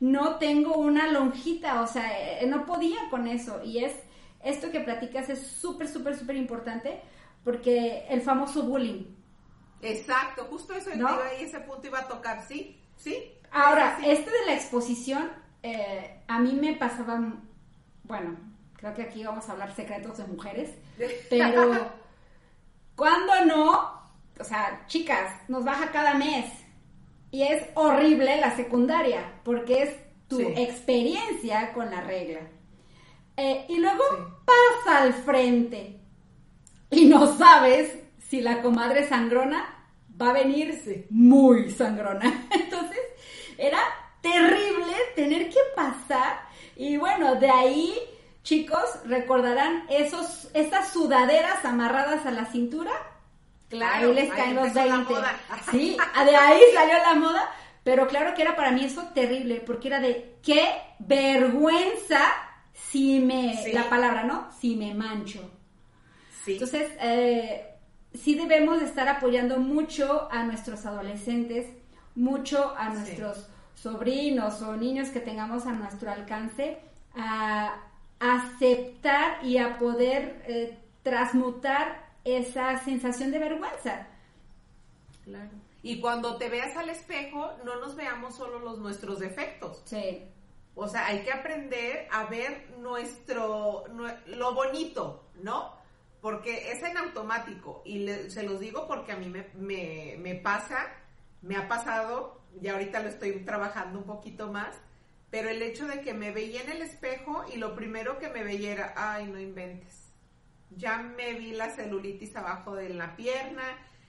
no tengo una lonjita, o sea, eh, no podía con eso, y es, esto que platicas es súper, súper, súper importante, porque el famoso bullying. Exacto, justo eso ¿no? ese punto iba a tocar, sí, sí. Ahora, este de la exposición, eh, a mí me pasaba, bueno, creo que aquí vamos a hablar secretos de mujeres, *laughs* pero cuando no, o sea, chicas, nos baja cada mes y es horrible la secundaria porque es tu experiencia con la regla. Eh, y luego pasa al frente y no sabes si la comadre sangrona va a venir muy sangrona. *laughs* Entonces, era terrible tener que pasar. Y bueno, de ahí, chicos, recordarán esos, esas sudaderas amarradas a la cintura. Claro, ahí les caen los 20. Sí, *laughs* de ahí salió la moda. Pero claro que era para mí eso terrible, porque era de qué vergüenza si me, la palabra, ¿no? Si me mancho. Sí. Entonces, eh, sí debemos estar apoyando mucho a nuestros adolescentes, mucho a nuestros sobrinos o niños que tengamos a nuestro alcance a aceptar y a poder eh, transmutar esa sensación de vergüenza. Claro. Y cuando te veas al espejo, no nos veamos solo los nuestros defectos. Sí. O sea, hay que aprender a ver nuestro, lo bonito, ¿no? Porque es en automático. Y se los digo porque a mí me, me, me pasa, me ha pasado y ahorita lo estoy trabajando un poquito más, pero el hecho de que me veía en el espejo y lo primero que me veía era, ay, no inventes, ya me vi la celulitis abajo de la pierna,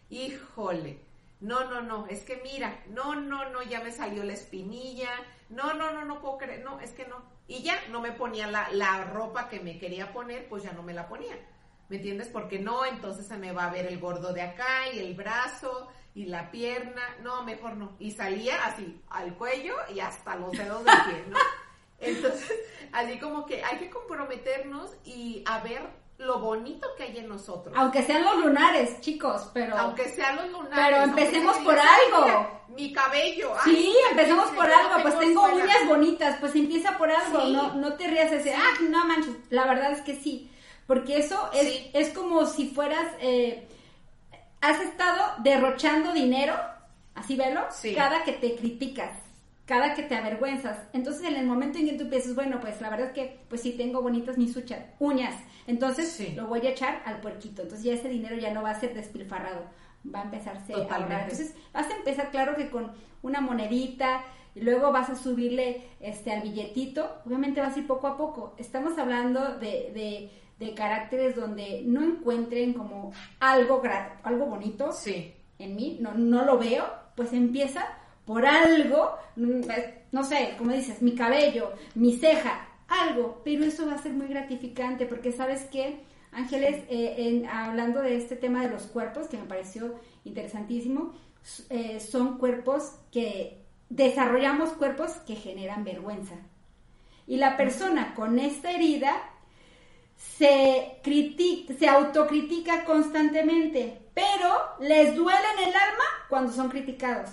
híjole, no, no, no, es que mira, no, no, no, ya me salió la espinilla, no, no, no, no puedo creer, no, es que no. Y ya no me ponía la, la ropa que me quería poner, pues ya no me la ponía. ¿Me entiendes? Porque no, entonces se me va a ver el gordo de acá y el brazo y la pierna, no, mejor no. Y salía así, al cuello y hasta los dedos del pie, ¿no? *laughs* Entonces, así como que hay que comprometernos y a ver lo bonito que hay en nosotros. Aunque sean los lunares, chicos, pero... Aunque sean los lunares. Pero empecemos por algo. Mi cabello. Sí, empecemos por algo. Pues tengo uñas bonitas, pues empieza por algo. No, no te rías ese, ah, no manches. La verdad es que sí. Porque eso es, es como si fueras... Eh, has estado derrochando dinero, así velo, cada que te criticas, cada que te avergüenzas. Entonces, en el momento en que tú piensas, bueno, pues la verdad es que, pues sí, tengo bonitas mis uñas, entonces lo voy a echar al puerquito. Entonces, ya ese dinero ya no va a ser despilfarrado, va a empezarse a ahorrar. Entonces, vas a empezar, claro que con una monedita, y luego vas a subirle este al billetito, obviamente vas a ir poco a poco. Estamos hablando de de caracteres donde no encuentren como algo, algo bonito sí. en mí, no, no lo veo, pues empieza por algo, mm, no sé, como dices, mi cabello, mi ceja, algo, pero eso va a ser muy gratificante porque sabes que, Ángeles, eh, en, hablando de este tema de los cuerpos, que me pareció interesantísimo, eh, son cuerpos que desarrollamos cuerpos que generan vergüenza. Y la persona con esta herida se, critica, se autocritica constantemente, pero les duele en el alma cuando son criticados.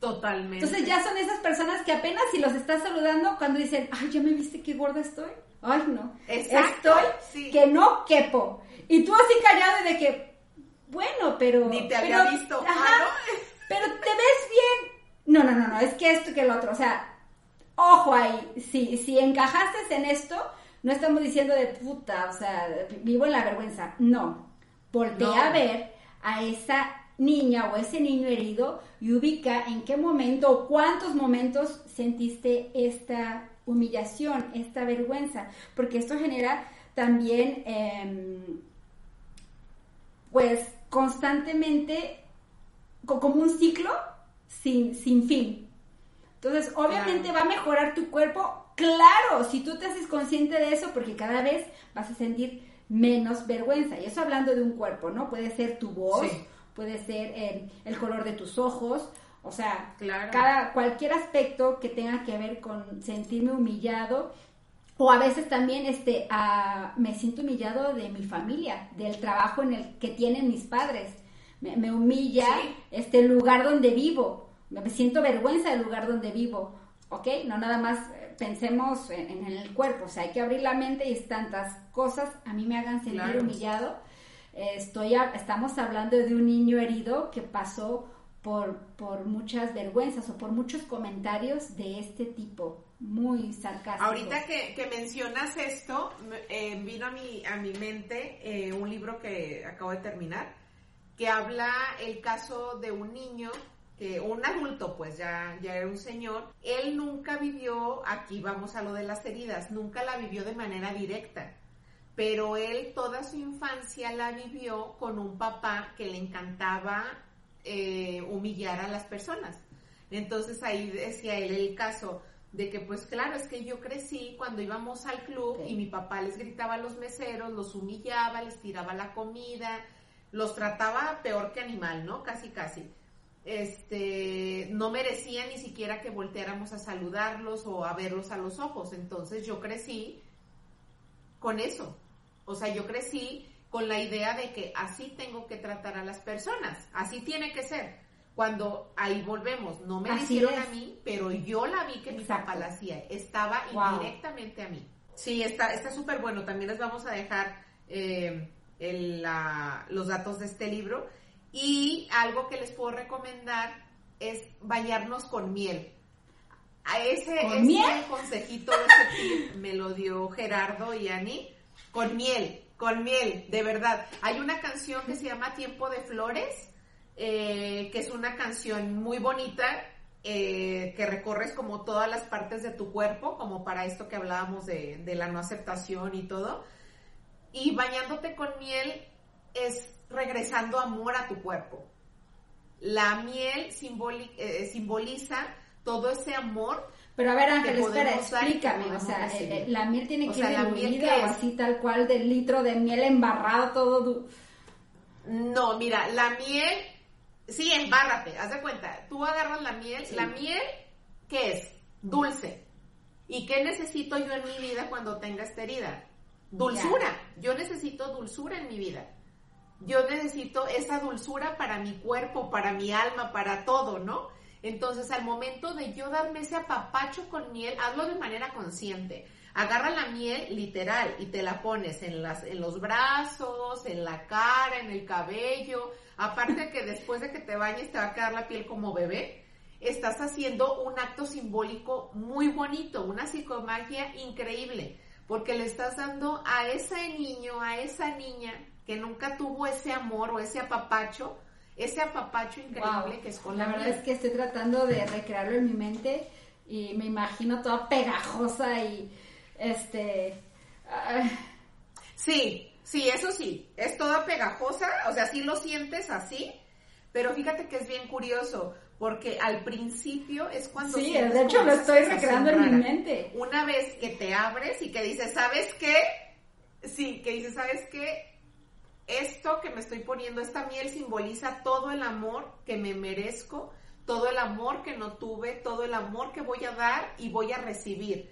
Totalmente. Entonces ya son esas personas que apenas si los estás saludando cuando dicen, ay, ya me viste qué gorda estoy. Ay, no. Estoy que no quepo. Y tú así callado de que, bueno, pero... Ni te había visto. Ah, pero te ves bien. No, no, no, no, es que esto que el otro. O sea, ojo ahí. Si, si encajaste en esto, no estamos diciendo de puta, o sea, vivo en la vergüenza. No. Voltea a ver a esa niña o ese niño herido y ubica en qué momento o cuántos momentos sentiste esta humillación, esta vergüenza, porque esto genera también, em, pues, constantemente como un ciclo sin, sin fin. Entonces, obviamente va a mejorar tu cuerpo, claro, si tú te haces consciente de eso, porque cada vez vas a sentir menos vergüenza. Y eso hablando de un cuerpo, ¿no? Puede ser tu voz, puede ser eh, el color de tus ojos, o sea, cada, cualquier aspecto que tenga que ver con sentirme humillado, o a veces también este, me siento humillado de mi familia, del trabajo en el que tienen mis padres. Me, humilla este lugar donde vivo, me siento vergüenza del lugar donde vivo, ¿ok? No nada más pensemos en, el cuerpo, o sea, hay que abrir la mente y tantas cosas a mí me hagan sentir humillado estoy estamos hablando de un niño herido que pasó por, por muchas vergüenzas o por muchos comentarios de este tipo, muy sarcásticos. Ahorita que, mencionas esto, eh, vino a mi, a mi mente eh, un libro que acabo de terminar, que habla el caso de un niño que un adulto, pues ya, ya era un señor, él nunca vivió, aquí vamos a lo de las heridas, nunca la vivió de manera directa pero él toda su infancia la vivió con un papá que le encantaba eh, humillar a las personas. Entonces ahí decía él el caso de que pues claro, es que yo crecí cuando íbamos al club y mi papá les gritaba a los meseros, los humillaba, les tiraba la comida, los trataba peor que animal, ¿no? Casi, casi. Este, no merecía ni siquiera que volteáramos a saludarlos o a verlos a los ojos. Entonces yo crecí con eso. O sea, yo crecí con la idea de que así tengo que tratar a las personas, así tiene que ser. Cuando ahí volvemos, no me hicieron a mí, pero yo la vi que mi papá la hacía, estaba indirectamente a mí. Sí, está súper bueno, también les vamos a dejar eh, los datos de este libro. Y algo que les puedo recomendar es bañarnos con miel. A ese, consejito ese me lo dio Gerardo y Ani con miel, con miel, de verdad. Hay una canción que se llama Tiempo de Flores, eh, que es una canción muy bonita, eh, que recorres como todas las partes de tu cuerpo, como para esto que hablábamos de, la no aceptación y todo. Y bañándote con miel es regresando amor a tu cuerpo. La miel eh, simboliza todo ese amor pero a ver, Ángel, espera, explícame. O sea, eh, eh, la miel tiene que ir diluida o así tal cual del litro de miel embarrado todo. No, mira, la miel, sí, embárrate, haz de cuenta. Tú agarras la miel, la miel, ¿qué es? Dulce. ¿Y qué necesito yo en mi vida cuando tenga esta herida? Dulzura. Yo necesito dulzura en mi vida. Yo necesito esa dulzura para mi cuerpo, para mi alma, para todo, ¿no? Entonces, al momento de yo darme ese apapacho con miel, hazlo de manera consciente. Agarra la miel literal y te la pones en, las, en los brazos, en la cara, en el cabello. Aparte que después de que te bañes te va a quedar la piel como bebé, estás haciendo un acto simbólico muy bonito, una psicomagia increíble, porque le estás dando a ese niño, a esa niña que nunca tuvo ese amor o ese apapacho, ese apapacho increíble que es con la, la verdad es que estoy tratando de recrearlo en mi mente y me imagino toda pegajosa y este sí sí eso sí es toda pegajosa o sea sí lo sientes así pero fíjate que es bien curioso porque al principio es cuando sí de hecho lo estoy recreando en mi mente. Una vez que te abres y que dices sabes qué sí que dices sabes qué esto que me estoy poniendo, esta miel simboliza todo el amor que me merezco, todo el amor que no tuve, todo el amor que voy a dar y voy a recibir.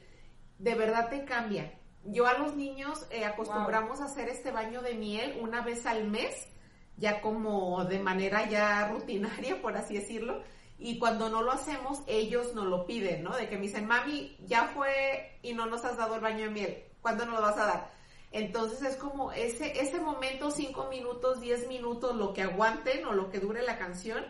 De verdad te cambia. Yo a los niños eh, acostumbramos a hacer este baño de miel una vez al mes, ya como de manera ya rutinaria, por así decirlo. Y cuando no lo hacemos, ellos nos lo piden, ¿no? De que me dicen, mami, ya fue y no nos has dado el baño de miel. ¿Cuándo nos lo vas a dar? Entonces es como ese, ese momento, cinco minutos, diez minutos, lo que aguanten o lo que dure la canción,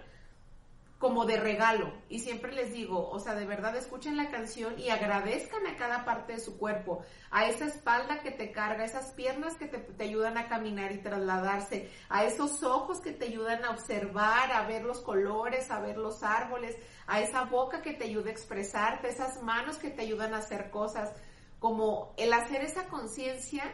como de regalo. Y siempre les digo, o sea, de verdad escuchen la canción y agradezcan a cada parte de su cuerpo, a esa espalda que te carga, a esas piernas que te, te, ayudan a caminar y trasladarse, a esos ojos que te ayudan a observar, a ver los colores, a ver los árboles, a esa boca que te ayuda a expresarte, esas manos que te ayudan a hacer cosas, como el hacer esa conciencia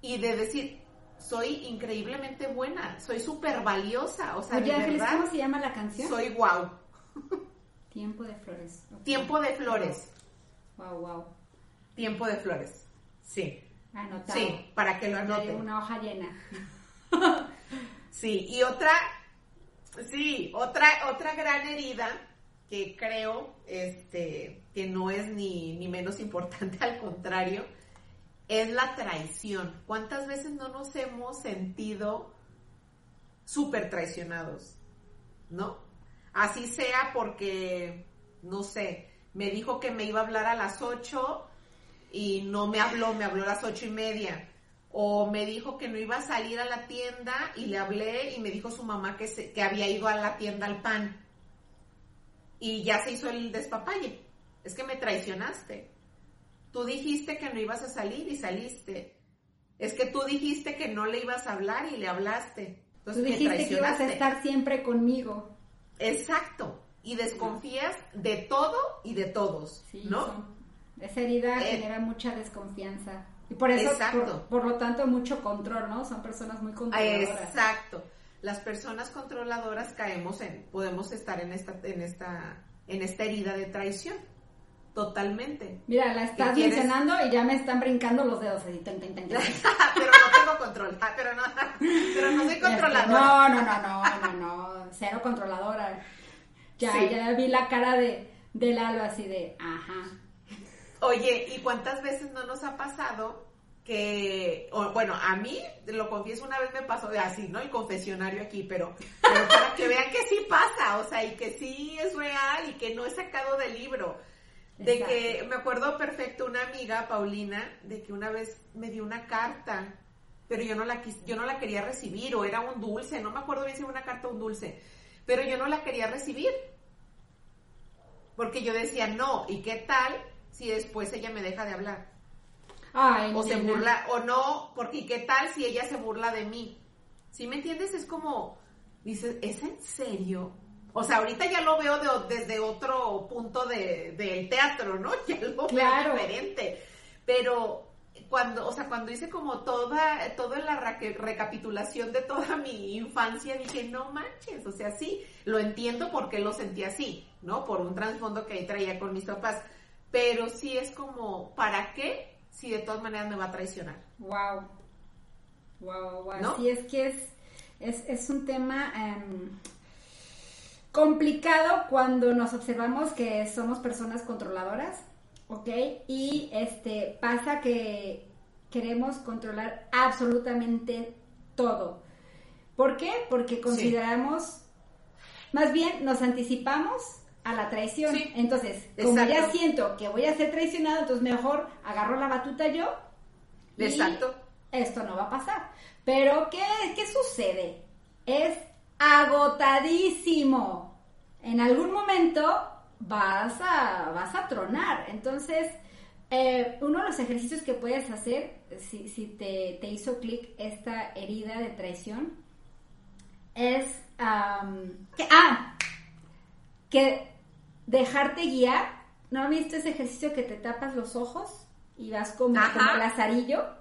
y de decir, soy increíblemente buena, soy súper valiosa, o sea, de verdad, ¿cómo se llama la canción? Soy wow. *laughs* Tiempo de flores. Tiempo de flores. Wow, wow. Tiempo de flores. Sí. Anotado. Sí, para que lo anoten. Una hoja llena. *laughs* sí, y otra, sí, otra, otra gran herida que creo, este, que no es ni, ni menos importante, *laughs* al contrario, es la traición. ¿Cuántas veces no nos hemos sentido súper traicionados? ¿No? Así sea porque, no sé, me dijo que me iba a hablar a las 8 y no me habló, me habló a las ocho y media. O me dijo que no iba a salir a la tienda y le hablé y me dijo su mamá que, se, que había ido a la tienda al pan. Y ya se hizo el despapalle. Es que me traicionaste. Tú dijiste que no ibas a salir y saliste. Es que tú dijiste que no le ibas a hablar y le hablaste. Entonces tú dijiste que ibas a estar siempre conmigo. Exacto. Y desconfías de todo y de todos, ¿no? esa herida eh, genera mucha desconfianza. Y por eso, por, lo tanto, mucho control, ¿no? Son personas muy controladoras. Exacto. Las personas controladoras caemos en, podemos estar en esta, en esta, en esta herida de traición. Totalmente. Mira, la estás mencionando y ya me están brincando los dedos así. *laughs* pero no tengo control. Ah, pero no, pero no soy controladora. No, no, no, no, no, no. Cero controladora. Ya, ya vi la cara de, de Lalo así de, ajá. Oye, ¿y cuántas veces no nos ha pasado que, bueno, a mí, lo confieso, una vez me pasó de así, ¿no? El confesionario aquí, pero, pero para que vean que sí pasa, o sea, y que sí es real y que no es sacado del libro de que me acuerdo perfecto una amiga, Paulina, de que una vez me dio una carta, pero yo no la yo no la quería recibir o era un dulce, no me acuerdo bien si era una carta o un dulce, pero yo no la quería recibir. Porque yo decía, "No, ¿y qué tal si después ella me deja de hablar?" o se burla o no, porque ¿y qué tal si ella se burla de mí? ¿Sí me entiendes? Es como dices, ¿es en serio? O sea, ahorita ya lo veo desde otro punto del de, teatro, ¿no? *laughs* Ya lo veo diferente. Pero cuando, o sea, cuando hice como toda, toda la recapitulación de toda mi infancia, dije, no manches, o sea, sí, lo entiendo porque lo sentí así, ¿no? Por un trasfondo que traía con mis papás. Pero sí es como, ¿para qué? Si de todas maneras me va a traicionar. Wow. Wow, wow. ¿No? Sí, es que es, es, un tema... Em, complicado cuando nos observamos que somos personas controladoras, ¿ok? Y este pasa que queremos controlar absolutamente todo. ¿Por qué? Porque consideramos, más bien nos anticipamos a la traición. Entonces, como ya siento que voy a ser traicionado, entonces mejor agarro la batuta yo. Exacto. esto no va a pasar. Pero, ¿qué, qué sucede? Es agotadísimo. En algún momento vas a, vas a tronar. Entonces, eh, uno de los ejercicios que puedes hacer, si, si te, hizo clic esta herida de traición, es que, ah, que dejarte guiar. ¿No has visto ese ejercicio que te tapas los ojos y vas como, como lazarillo?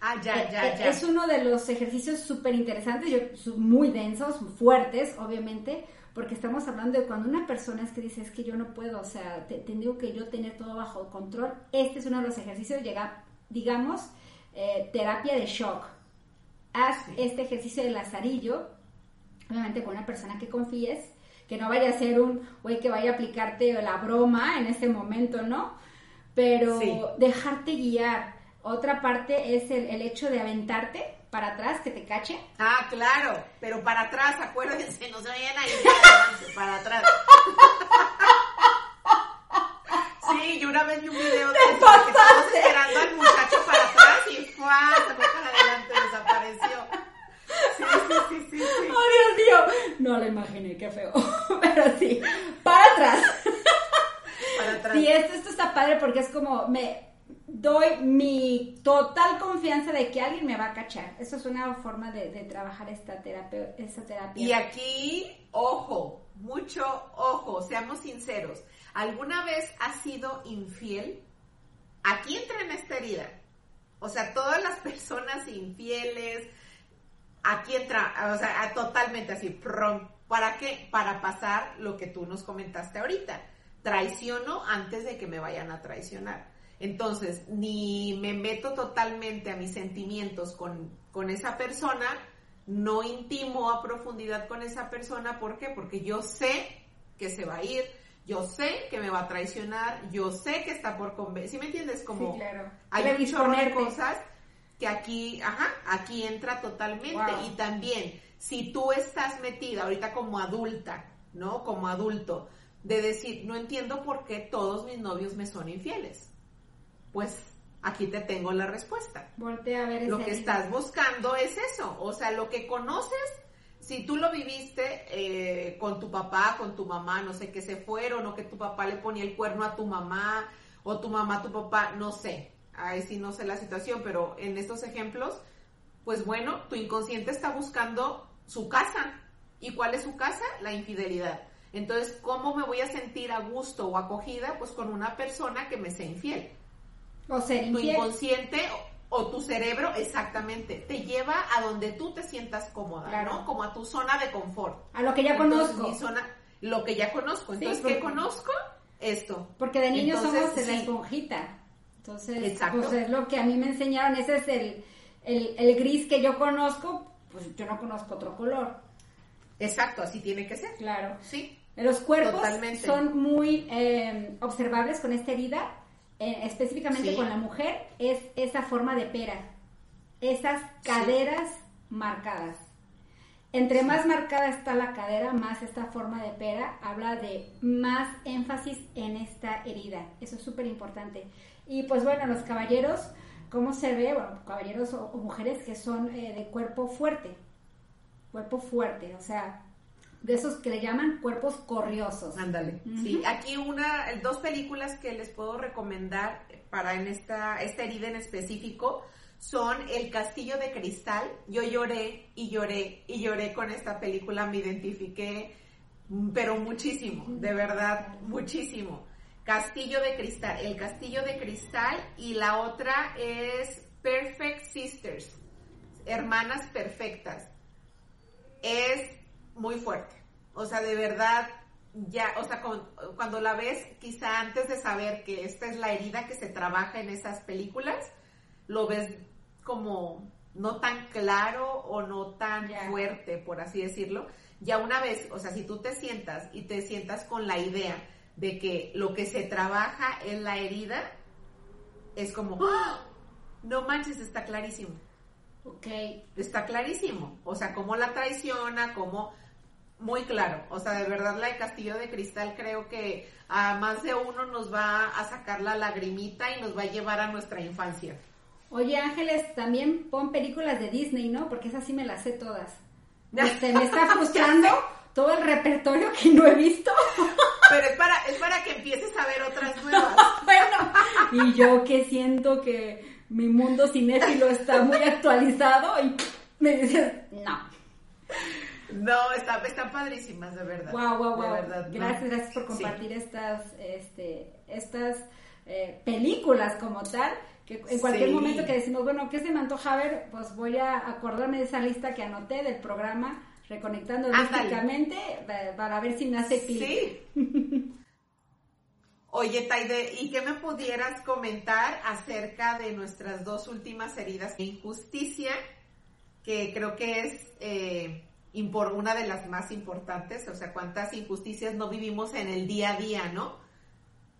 Ah, ya, ya, eh, ya. Es uno de los ejercicios súper interesantes, muy densos, fuertes, obviamente, porque estamos hablando de cuando una persona es que dice, es que yo no puedo, o sea, tengo que yo tener todo bajo control. Este es uno de los ejercicios, llega, digamos, eh, terapia de shock. haz este ejercicio de lazarillo, obviamente con una persona que confíes, que no vaya a ser un güey que vaya a aplicarte la broma en ese momento, ¿no? Pero dejarte guiar. Otra parte es el, el hecho de aventarte para atrás, que te cache. Ah, claro, pero para atrás, acuérdense, no se vayan a ir *laughs* para atrás. Sí, yo una vez vi un video de eso, que estábamos esperando al muchacho para atrás y fue, se fue para adelante, desapareció. Sí, sí, sí, sí, sí. *laughs* Oh, Dios mío. No lo imaginé, qué feo. *laughs* Pero sí, para atrás. Para atrás. Sí, esto, esto está padre porque es como, me de que alguien me va a cachar. Eso es una forma de, de trabajar esta terapia, esta terapia. Y aquí, ojo, mucho ojo, seamos sinceros. ¿Alguna vez has sido infiel? Aquí entra en esta herida. O sea, todas las personas infieles, aquí entra, o sea, totalmente así, ¿para qué? Para pasar lo que tú nos comentaste ahorita. Traiciono antes de que me vayan a traicionar. Entonces, ni me meto totalmente a mis sentimientos con, con esa persona, no intimo a profundidad con esa persona, ¿por qué? Porque yo sé que se va a ir, yo sé que me va a traicionar, yo sé que está por convencer, ¿sí me entiendes? Como sí, claro. hay de cosas que aquí, ajá, aquí entra totalmente. Y también, si tú estás metida ahorita como adulta, ¿no? Como adulto, de decir, no entiendo por qué todos mis novios me son infieles. Pues aquí te tengo la respuesta. Voltea a ver Lo que estás buscando es eso, o sea, lo que conoces si tú lo viviste eh, con tu papá, con tu mamá, no sé, que se fueron o que tu papá le ponía el cuerno a tu mamá o tu mamá a tu papá, no sé, ahí sí no sé la situación, pero en estos ejemplos, pues bueno, tu inconsciente está buscando su casa. ¿Y cuál es su casa? La infidelidad. Entonces, ¿cómo me voy a sentir a gusto o acogida? Pues con una persona que me sea infiel. O ser infiel. Tu inconsciente o tu cerebro exactamente te lleva a donde tú te sientas cómoda, ¿no? Como a tu zona de confort. A lo que ya conozco. Mi zona, lo que ya conozco. Entonces, ¿qué conozco? Esto. Porque de niños somos de la esponjita. Entonces, pues es lo que a mí me enseñaron. Ese es el, el, gris que yo conozco. Pues yo no conozco otro color. Exacto, así tiene que ser. Claro. Sí. Los cuerpos son muy eh, observables con esta herida eh, específicamente con la mujer, es esa forma de pera, esas caderas marcadas. Entre más marcada está la cadera, más esta forma de pera habla de más énfasis en esta herida. Eso es súper importante. Y pues bueno, los caballeros, ¿cómo se ve? Bueno, caballeros o, mujeres que son eh, de cuerpo fuerte. Cuerpo fuerte, o sea, de esos que le llaman cuerpos corriosos. Ándale. Sí, aquí una, dos películas que les puedo recomendar para en esta, esta herida en específico son El Castillo de Cristal. Yo lloré y lloré y lloré con esta película, me identifiqué, pero muchísimo, de verdad, muchísimo. Castillo de Cristal, El Castillo de Cristal y la otra es Perfect Sisters, Hermanas Perfectas. Es muy fuerte. O sea, de verdad, ya, o sea, cuando la ves, quizá antes de saber que esta es la herida que se trabaja en esas películas, lo ves como no tan claro o no tan fuerte, por así decirlo. Ya una vez, o sea, si tú te sientas y te sientas con la idea de que lo que se trabaja en la herida, es como, ¡Ah! no manches, está clarísimo. Ok. Está clarísimo. O sea, cómo la traiciona, cómo muy claro. O sea, de verdad la de Castillo de Cristal creo que a más de uno nos va a sacar la lagrimita y nos va a llevar a nuestra infancia. Oye Ángeles, también pon películas de Disney, ¿no? Porque esas sí me las sé todas. *laughs* Este, me está frustrando todo el repertorio que no he visto. *laughs* Pero es para, es para que empieces a ver otras nuevas. *laughs* bueno, y yo que siento que mi mundo cinéfilo está muy actualizado y me dices, no. No, están, están padrísimas, de verdad. Wow, wow, wow. gracias, gracias por compartir estas, este, estas eh, películas como tal. Que en cualquier momento que decimos, bueno, ¿qué se me antoja ver? Pues voy a acordarme de esa lista que anoté del programa Reconectando Drásticamente para ver si me hace clic. Sí. *laughs* Oye, Taide, ¿y qué me pudieras comentar acerca de nuestras dos últimas heridas? Injusticia que creo que es eh, una de las más importantes, o sea, cuántas injusticias no vivimos en el día a día, ¿no?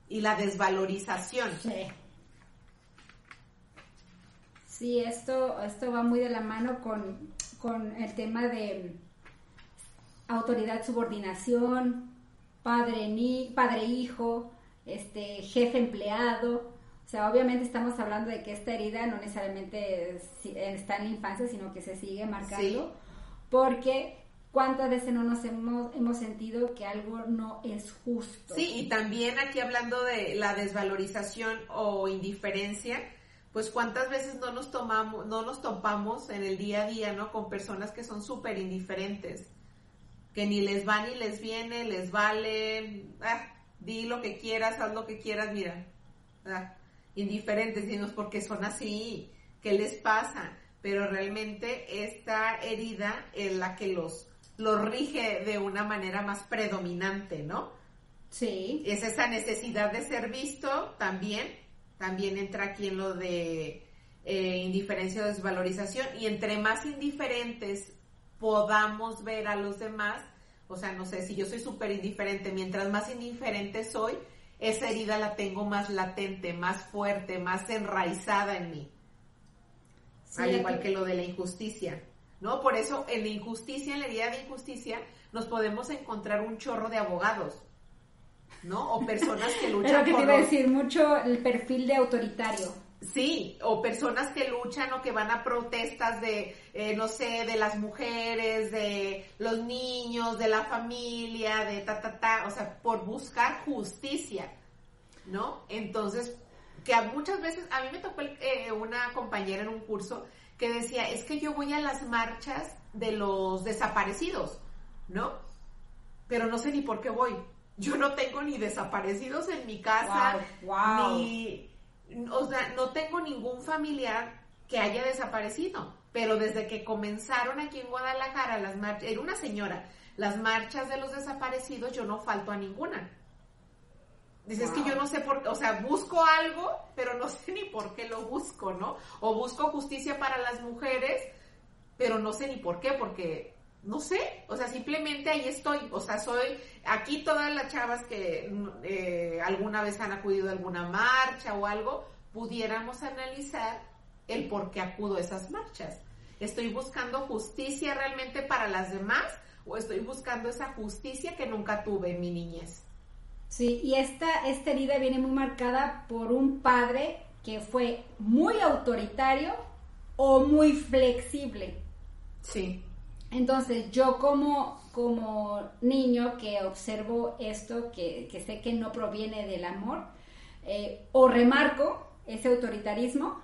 Y la desvalorización. Sí. Sí, esto, esto va muy de la mano con, con el tema de autoridad, subordinación, padre, ni, padre hijo, este, jefe empleado. O sea, obviamente estamos hablando de que esta herida no necesariamente está en la infancia, sino que se sigue marcando. Porque cuántas veces no nos hemos, hemos sentido que algo no es justo. Sí, y también aquí hablando de la desvalorización o indiferencia, pues cuántas veces no nos tomamos, no nos topamos en el día a día, ¿no? Con personas que son súper indiferentes, que ni les va ni les viene, les vale, ah, di lo que quieras, haz lo que quieras, mira, ah, indiferentes, dinos porque son así, ¿qué les pasa? Pero realmente esta herida es la que los, los rige de una manera más predominante, ¿no? Sí. Es esa necesidad de ser visto también, también entra aquí en lo de eh, indiferencia o desvalorización, y entre más indiferentes podamos ver a los demás, o sea, no sé, si yo soy súper indiferente, mientras más indiferente soy, esa herida la tengo más latente, más fuerte, más enraizada en mí. Al igual que lo de la injusticia, ¿no? Por eso en la injusticia, en la herida de injusticia, nos podemos encontrar un chorro de abogados, ¿no? O personas que *laughs* luchan Pero que te iba a decir mucho el perfil de autoritario. Sí, o personas que luchan o que van a protestas de, eh, no sé, de las mujeres, de los niños, de la familia, de ta, ta, ta, o sea, por buscar justicia, ¿no? Entonces, que muchas veces, a mí me tocó eh, una compañera en un curso que decía, es que yo voy a las marchas de los desaparecidos, ¿no? Pero no sé ni por qué voy. Yo no tengo ni desaparecidos en mi casa, ni o sea, no tengo ningún familiar que haya desaparecido, pero desde que comenzaron aquí en Guadalajara las marchas, era una señora, las marchas de los desaparecidos, yo no falto a ninguna. Dices que yo no sé por qué, o sea, busco algo, pero no *laughs* sé ni por qué lo busco, ¿no? O busco justicia para las mujeres, pero no sé ni por qué, porque no sé, o sea, simplemente ahí estoy, o sea, soy aquí todas las chavas que eh, alguna vez han acudido a alguna marcha o algo, pudiéramos analizar el por qué acudo a esas marchas. ¿Estoy buscando justicia realmente para las demás o estoy buscando esa justicia que nunca tuve en mi niñez? Sí, y esta, esta herida viene muy marcada por un padre que fue muy autoritario o muy flexible. Sí. Entonces, yo como, como niño que observo esto, que, sé que no proviene del amor, eh, o remarco ese autoritarismo,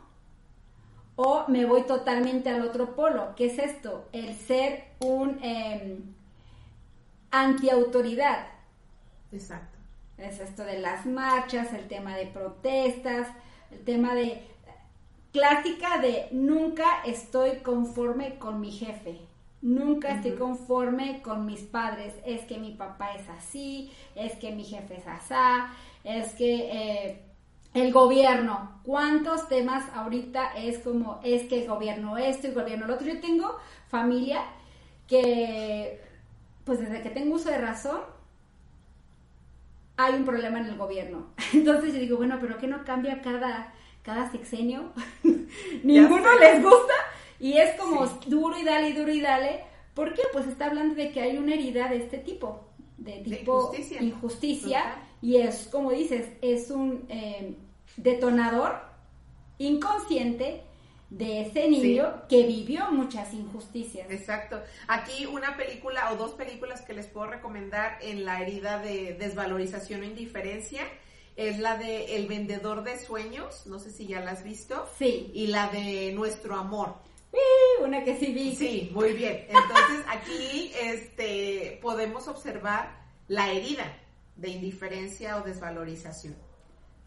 o me voy totalmente al otro polo. ¿Qué es esto? El ser un eh, antiautoridad. Exacto. Es esto de las marchas, el tema de protestas, el tema de clásica de nunca estoy conforme con mi jefe. Nunca estoy conforme con mis padres. Es que mi papá es así, es que mi jefe es asá, es que eh, el gobierno. ¿Cuántos temas ahorita es como, es que el gobierno esto y el gobierno lo otro? Yo tengo familia que, pues desde que tengo uso de razón, hay un problema en el gobierno. *laughs* Entonces yo digo, bueno, pero ¿qué no cambia cada, cada sexenio? *laughs* Ninguno les gusta y es como duro y dale duro y dale. ¿Por qué? Pues está hablando de que hay una herida de este tipo, de tipo injusticia, y es, como dices, es un eh, detonador inconsciente de ese niño que vivió muchas injusticias. Exacto. Aquí una película o dos películas que les puedo recomendar en la herida de desvalorización o indiferencia es la de El vendedor de sueños, no sé si ya la has visto. Sí. Y la de Nuestro amor una que sí vi. Sí, muy bien. Entonces aquí este, podemos observar la herida de indiferencia o desvalorización.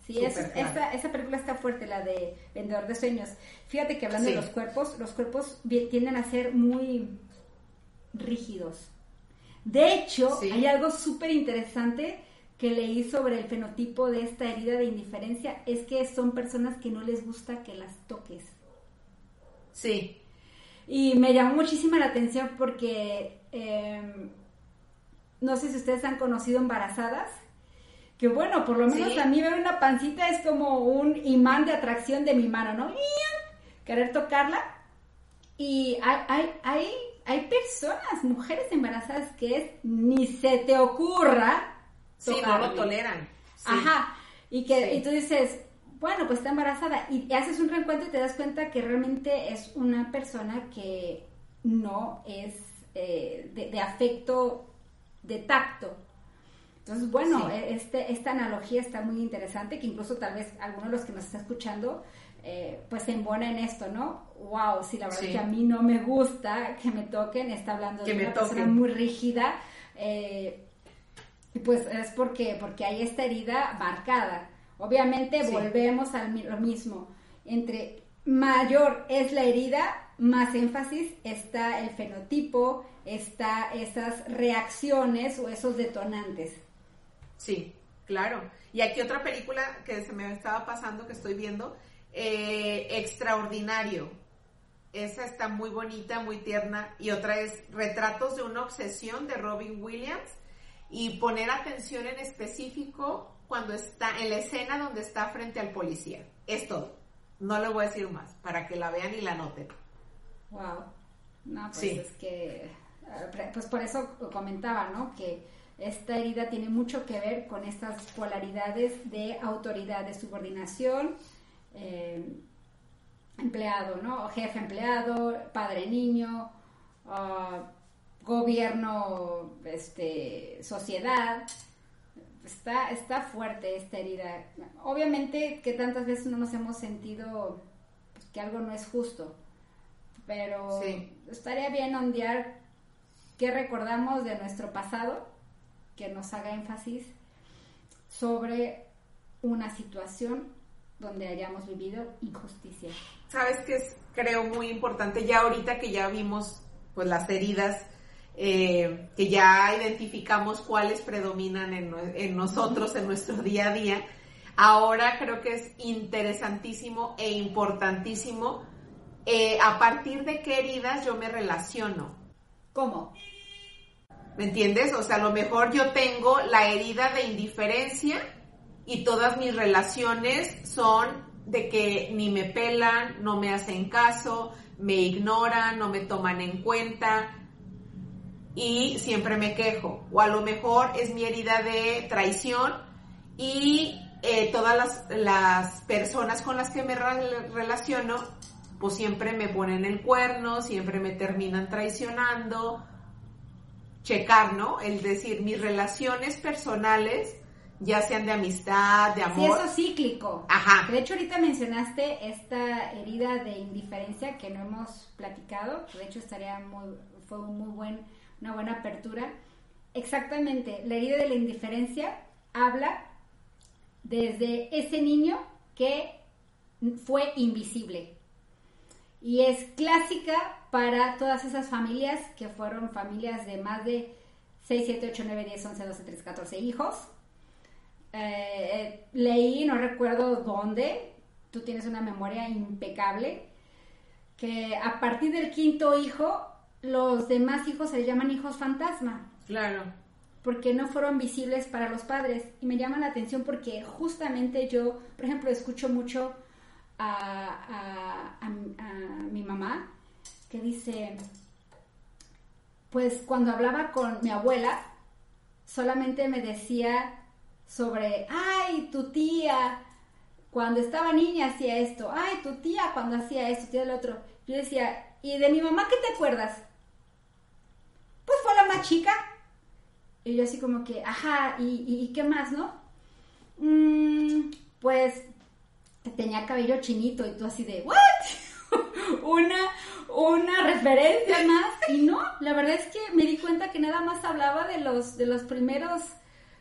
Sí, esa, película está fuerte, la de Vendedor de Sueños. Fíjate que hablando de los cuerpos, los cuerpos tienden a ser muy rígidos. De hecho, hay algo súper interesante que leí sobre el fenotipo de esta herida de indiferencia, es que son personas que no les gusta que las toques. Sí. Y me llamó muchísima la atención porque em, no sé si ustedes han conocido embarazadas, que bueno, por lo menos a mí ver una pancita es como un imán de atracción de mi mano, ¿no? Querer tocarla. Y hay, hay, hay, hay personas, mujeres embarazadas que es ni se te ocurra. Sí, no lo toleran. Ajá. Y que y tú dices, bueno, pues está embarazada. Y haces un reencuentro y te das cuenta que realmente es una persona que no es eh, de, afecto, de tacto. Entonces, bueno, e, este, esta analogía está muy interesante, que incluso tal vez alguno de los que nos está escuchando, eh, pues se embona en esto, ¿no? Wow, si la verdad es que a mí no me gusta que me toquen, está hablando de una persona muy rígida, eh, y pues es porque, porque hay esta herida marcada. Obviamente volvemos a lo mismo. Entre mayor es la herida, más énfasis está el fenotipo, está esas reacciones o esos detonantes. Sí, claro. Y aquí otra película que se me estaba pasando, que estoy viendo, eh, Extraordinario. Esa está muy bonita, muy tierna. Y otra es Retratos de una obsesión de Robin Williams. Y poner atención en específico cuando está en la escena donde está frente al policía. Es todo. No le voy a decir más para que la vean y la noten. Wow. No, pues es que, eh, pues por eso comentaba, ¿no? Que esta herida tiene mucho que ver con estas polaridades de autoridad, de subordinación, eh, empleado, ¿no? Jefe empleado, padre niño, gobierno, este, sociedad está, está fuerte esta herida. Obviamente que tantas veces no nos hemos sentido pues, que algo no es justo, pero estaría bien ondear qué recordamos de nuestro pasado, que nos haga énfasis sobre una situación donde hayamos vivido injusticia. Sabes que es, creo, muy importante ya ahorita que ya vimos pues las heridas eh, que ya identificamos cuáles predominan en, nosotros, en nuestro día a día. Ahora creo que es interesantísimo e importantísimo eh, a partir de qué heridas yo me relaciono. ¿Cómo? ¿Me entiendes? O sea, a lo mejor yo tengo la herida de indiferencia y todas mis relaciones son de que ni me pelan, no me hacen caso, me ignoran, no me toman en cuenta, y siempre me quejo. O a lo mejor es mi herida de traición y eh, todas las, personas con las que me relaciono, pues siempre me ponen el cuerno, siempre me terminan traicionando. Checar, ¿no? El decir, mis relaciones personales, ya sean de amistad, de amor. Sí, eso es cíclico. Ajá. De hecho, ahorita mencionaste esta herida de indiferencia que no hemos platicado. De hecho, estaría muy, fue un muy buen una buena apertura. Exactamente, la herida de la indiferencia habla desde ese niño que fue invisible. Y es clásica para todas esas familias que fueron familias de más de 6, 7, 8, 9, 10, 11, 12, 13, 14 hijos. Eh, leí, no recuerdo dónde, tú tienes una memoria impecable, que a partir del quinto hijo los demás hijos se llaman hijos fantasma. Claro. Porque no fueron visibles para los padres. Y me llama la atención porque justamente yo, por ejemplo, escucho mucho a, a, mi mamá que dice, pues cuando hablaba con mi abuela, solamente me decía sobre, ay, tu tía, cuando estaba niña hacía esto, ay, tu tía cuando hacía esto, tía el otro. Yo decía, ¿y de mi mamá qué te acuerdas? pues fue la más chica. Y yo así como que, ajá, ¿y, qué más, no? Mm, pues tenía cabello chinito y tú así de, ¿what? *laughs* una, una referencia más. Y no, la verdad es que me di cuenta que nada más hablaba de los, de los primeros,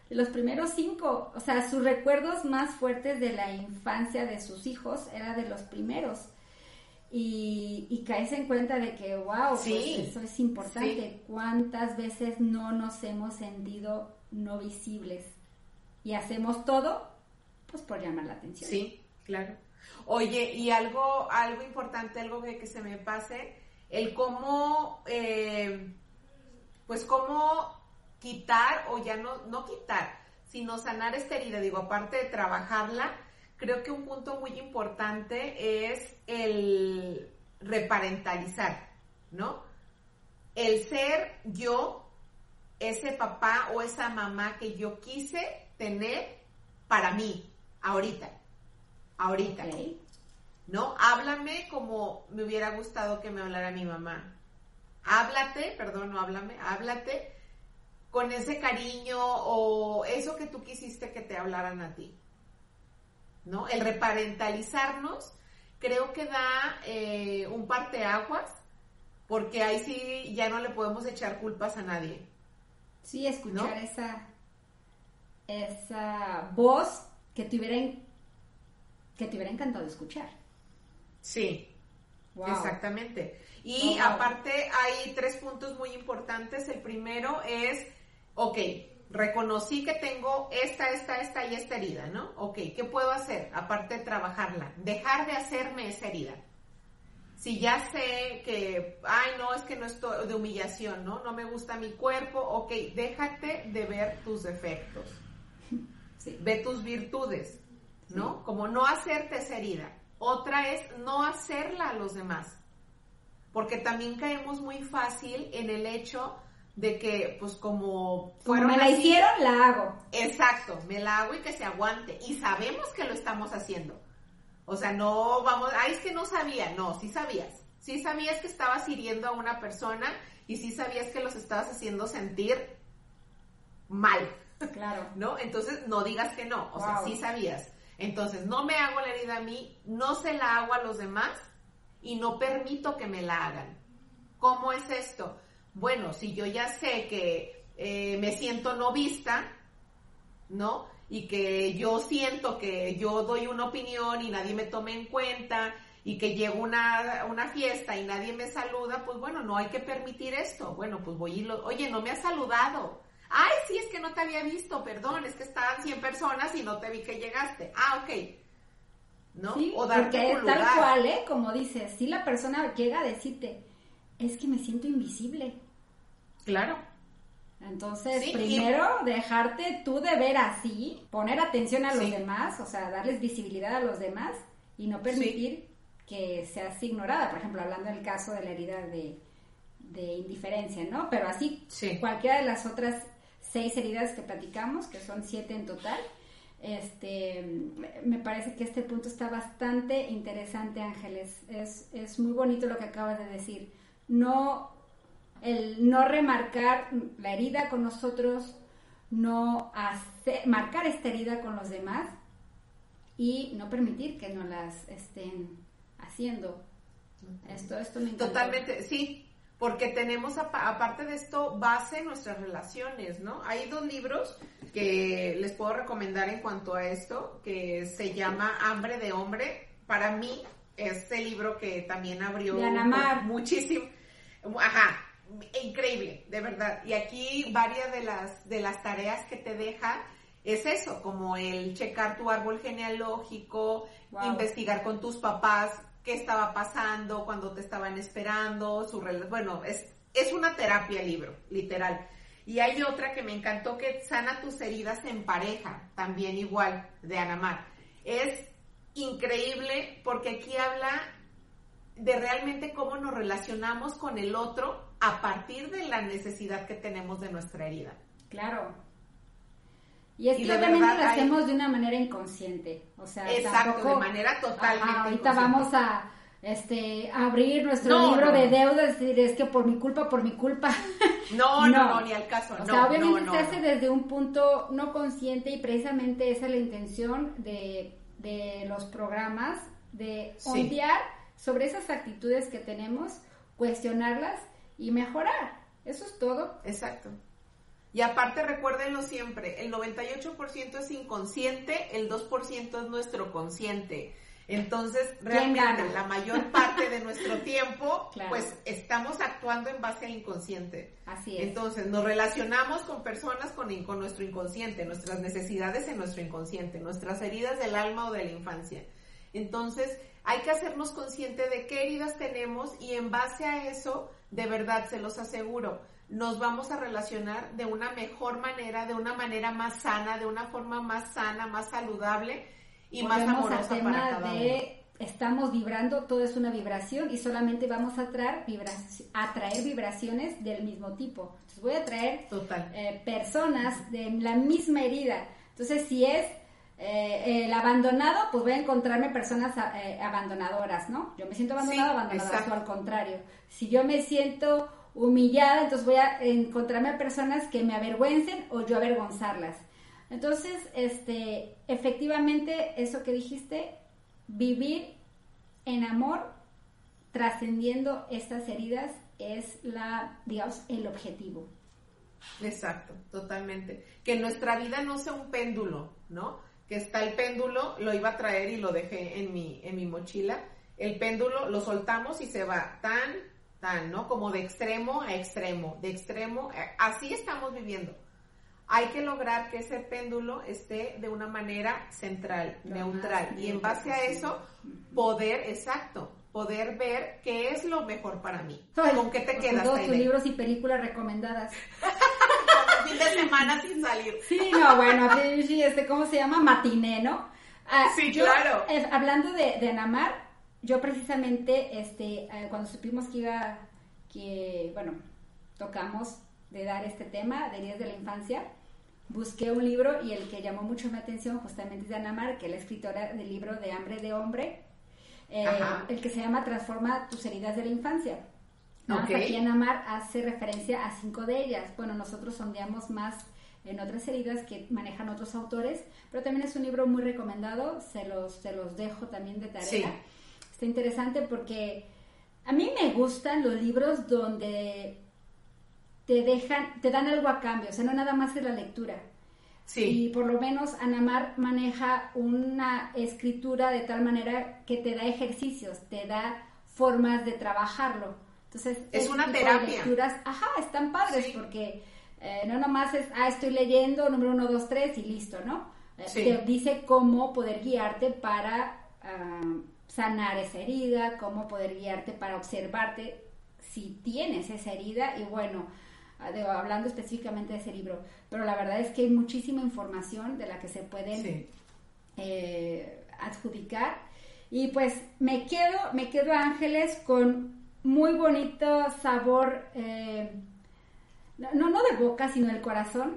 de los primeros cinco. O sea, sus recuerdos más fuertes de la infancia de sus hijos era de los primeros y, y caes en cuenta de que, wow, pues eso es importante. ¿Cuántas veces no nos hemos sentido no visibles? Y hacemos todo, pues por llamar la atención. Sí, claro. Oye, y algo, algo importante, algo que, se me pase, el cómo, eh, pues cómo quitar o ya no, no quitar, sino sanar esta herida. Digo, aparte de trabajarla, creo que un punto muy importante es el reparentalizar, ¿no? El ser yo, ese papá o esa mamá que yo quise tener para mí, ahorita, ahorita. ¿No? Háblame como me hubiera gustado que me hablara mi mamá. Háblate, perdón, no háblame, háblate con ese cariño o eso que tú quisiste que te hablaran a ti. ¿No? El reparentalizarnos creo que da eh, un parteaguas porque ahí sí ya no le podemos echar culpas a nadie. Sí, escuchar esa, esa voz que te, hubiera, que te hubiera encantado escuchar. Sí, exactamente. Y aparte hay tres puntos muy importantes. El primero es, ok, reconocí que tengo esta, esta, esta y esta herida, ¿no? Ok, ¿qué puedo hacer? Aparte de trabajarla, dejar de hacerme esa herida. Si ya sé que, ay, no, es que no estoy de humillación, ¿no? No me gusta mi cuerpo, ok, déjate de ver tus defectos. *laughs* Ve tus virtudes, ¿no? Como no hacerte esa herida. Otra es no hacerla a los demás. Porque también caemos muy fácil en el hecho de que, pues como fueron. me la hicieron, la hago. Exacto, me la hago y que se aguante. Y sabemos que lo estamos haciendo. O sea, no vamos, ay, es que no sabía. No, sí sabías. Sí sabías que estabas hiriendo a una persona y sí sabías que los estabas haciendo sentir mal. Claro. *laughs* ¿No? Entonces, no digas que no. O sea, sí sabías. Entonces, no me hago la herida a mí, no se la hago a los demás y no permito que me la hagan. ¿Cómo es esto? Bueno, si yo ya sé que eh, me siento no vista, ¿no? Y que yo siento que yo doy una opinión y nadie me tome en cuenta y que llego a una, una, fiesta y nadie me saluda, pues bueno, no hay que permitir esto. Bueno, pues voy y lo, oye, no me has saludado. Ay, sí, es que no te había visto, perdón, es que estaban 100 personas y no te vi que llegaste. Ah, ok. ¿No? o porque tal cual, ¿eh? Como dices, si la persona llega a decirte, es que me siento invisible. Claro. Entonces, primero, dejarte tú de ver así, poner atención a los demás, o sea, darles visibilidad a los demás y no permitir que seas ignorada. Por ejemplo, hablando del caso de la herida de, de indiferencia, ¿no? Pero así, cualquiera de las otras seis heridas que platicamos, que son siete en total. Este, me parece que este punto está bastante interesante, Ángeles. Es, es muy bonito lo que acabas de decir. No, el no remarcar la herida con nosotros, no hacer, marcar esta herida con los demás y no permitir que nos las estén haciendo. Esto, esto me Totalmente, sí, porque tenemos aparte de esto base en nuestras relaciones, ¿no? Hay dos libros que les puedo recomendar en cuanto a esto, que se llama Hambre de Hombre. Para mí, este libro que también abrió muchísimo, ajá, increíble, de verdad. Y aquí varias de las, de las tareas que te deja es eso, como el checar tu árbol genealógico, investigar con tus papás qué estaba pasando, cuando te estaban esperando, su bueno, es, es una terapia libro, literal. Y hay otra que me encantó que sana tus heridas en pareja, también igual, de Anamar. Es increíble porque aquí habla de realmente cómo nos relacionamos con el otro a partir de la necesidad que tenemos de nuestra herida. Claro. Y es que obviamente lo hacemos de una manera inconsciente. O sea, Exacto, de manera totalmente Ahorita vamos a este abrir nuestro libro de deudas y decir, es que por mi culpa, por mi culpa. *laughs* *laughs* No, no, no, ni al caso. O sea, obviamente se hace desde un punto no consciente y precisamente esa es la intención de, de los programas, de sí. sobre esas actitudes que tenemos, cuestionarlas y mejorar. Eso es todo. Exacto. Y aparte recuérdenlo siempre, el 98% es inconsciente, el 2% es nuestro consciente. Entonces, realmente la mayor parte de nuestro *laughs* tiempo, pues estamos actuando en base al inconsciente. Así es. Entonces, nos relacionamos con personas con, con nuestro inconsciente, nuestras necesidades en nuestro inconsciente, nuestras heridas del alma o de la infancia. Entonces, hay que hacernos consciente de qué heridas tenemos y en base a eso, de verdad, se los aseguro, nos vamos a relacionar de una mejor manera, de una manera más sana, de una forma más sana, más saludable y más amorosa para cada de estamos vibrando, todo es una vibración y solamente vamos a traer, atraer vibraciones del mismo tipo. Entonces voy a traer eh, personas de la misma herida. Entonces si es eh, el abandonado, pues voy a encontrarme personas eh, abandonadoras, ¿no? Yo me siento abandonado, abandonada, o al contrario. Si yo me siento humillada, entonces voy a encontrarme a personas que me avergüencen o yo avergonzarlas. Entonces, este, efectivamente, eso que dijiste, vivir en amor, trascendiendo estas heridas, es la, digamos, el objetivo. Exacto, totalmente. Que nuestra vida no sea un péndulo, ¿no? Que está el péndulo, lo iba a traer y lo dejé en mi, en mi mochila. El péndulo lo soltamos y se va tan, tan, ¿no? Como de extremo a extremo, de extremo, así estamos viviendo hay que lograr que ese péndulo esté de una manera central, neutral. Y en base a eso, poder, exacto, poder ver qué es lo mejor para mí. ¿Con qué te quedas? Tus libros y películas recomendadas. *laughs* fin de semana sin salir. Sí, no, bueno, este, ¿cómo se llama? Matiné, ¿no? Ah, sí, claro. Eh, hablando de, de Namar, yo precisamente, este, eh, cuando supimos que iba, que, bueno, tocamos de dar este tema de heridas de la infancia, busqué un libro y el que llamó mucho mi atención justamente es de Ana Mar, que es la escritora del libro de Hambre de Hombre, eh, el que se llama Transforma tus heridas de la infancia. Aquí Ana Mar hace referencia a cinco de ellas. Bueno, nosotros sondeamos más en otras heridas que manejan otros autores, pero también es un libro muy recomendado, se los, se los dejo también de tarea. Está interesante porque a mí me gustan los libros donde te dejan, te dan algo a cambio, o sea, no nada más es la lectura. Sí. Y por lo menos Anamar maneja una escritura de tal manera que te da ejercicios, te da formas de trabajarlo. Entonces, es una terapia. lecturas, ajá, están padres porque eh, no nada más es, ah, estoy leyendo número uno, dos, tres y listo, ¿no? Eh, te dice cómo poder guiarte para ah, sanar esa herida, cómo poder guiarte para observarte si tienes esa herida y bueno, Ah, hablando específicamente de ese libro, pero la verdad es que hay muchísima información de la que se puede eh, adjudicar. Y pues me quedo, me quedo Ángeles con muy bonito sabor, eh, no, no de boca, sino del corazón,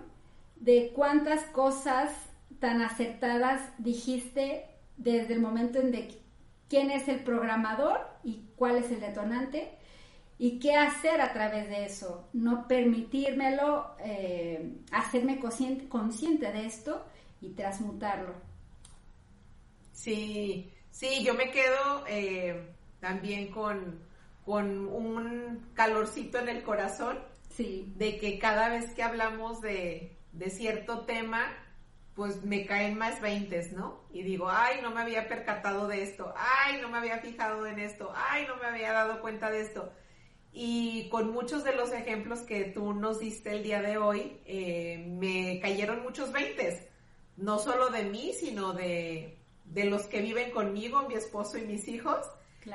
de cuántas cosas tan acertadas dijiste desde el momento en de quién es el programador y cuál es el detonante ¿Y qué hacer a través de eso? No permitírmelo, eh, hacerme consciente, consciente de esto y transmutarlo. Sí, sí, yo me quedo eh, también con, con un calorcito en el corazón. Sí. De que cada vez que hablamos de, de cierto tema, pues me caen más veintes, ¿no? Y digo, ay, no me había percatado de esto, ay, no me había fijado en esto, ay, no me había dado cuenta de esto y con muchos de los ejemplos que tú nos diste el día de hoy, eh, me cayeron muchos veintes, no solo de mí, sino de, de, los que viven conmigo, mi esposo y mis hijos.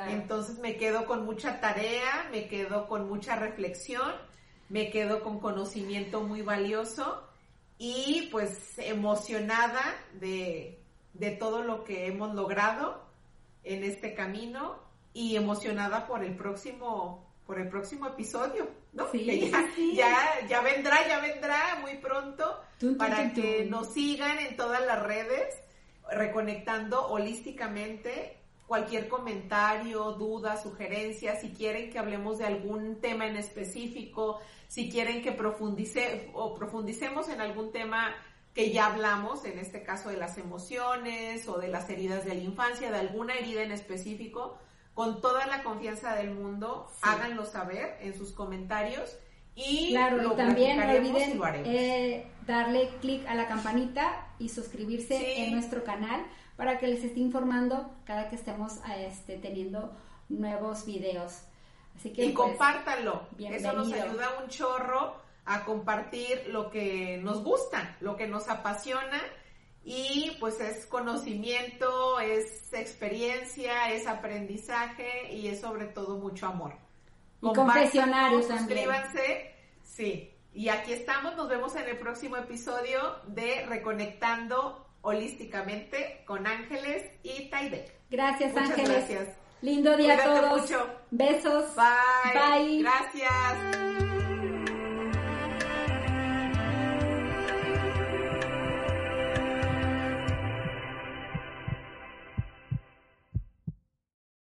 Entonces me quedo con mucha tarea, me quedo con mucha reflexión, me quedo con conocimiento muy valioso y pues emocionada de, de todo lo que hemos logrado en este camino y emocionada por el próximo por el próximo episodio, ¿no? Sí, ya, ya, vendrá, ya vendrá muy pronto para que nos sigan en todas las redes, reconectando holísticamente. Cualquier comentario, duda, sugerencia, si quieren que hablemos de algún tema en específico, si quieren que profundice o profundicemos en algún tema que ya hablamos, en este caso de las emociones o de las heridas de la infancia, de alguna herida en específico, con toda la confianza del mundo, háganlo saber en sus comentarios y claro, también no olviden eh, darle clic a la campanita y suscribirse en nuestro canal para que les esté informando cada que estemos este, teniendo nuevos videos. Así que y pues, compártanlo. Eso nos ayuda un chorro a compartir lo que nos gusta, lo que nos apasiona y pues es conocimiento, es experiencia, es aprendizaje y es sobre todo mucho amor. Y confesionarios también. Suscríbanse, sí. Y aquí estamos, nos vemos en el próximo episodio de Reconectando Holísticamente con Ángeles y Taide. Gracias Muchas Ángeles. Gracias. Lindo día Cuídate a todos. mucho. Besos. Bye. Bye. Gracias.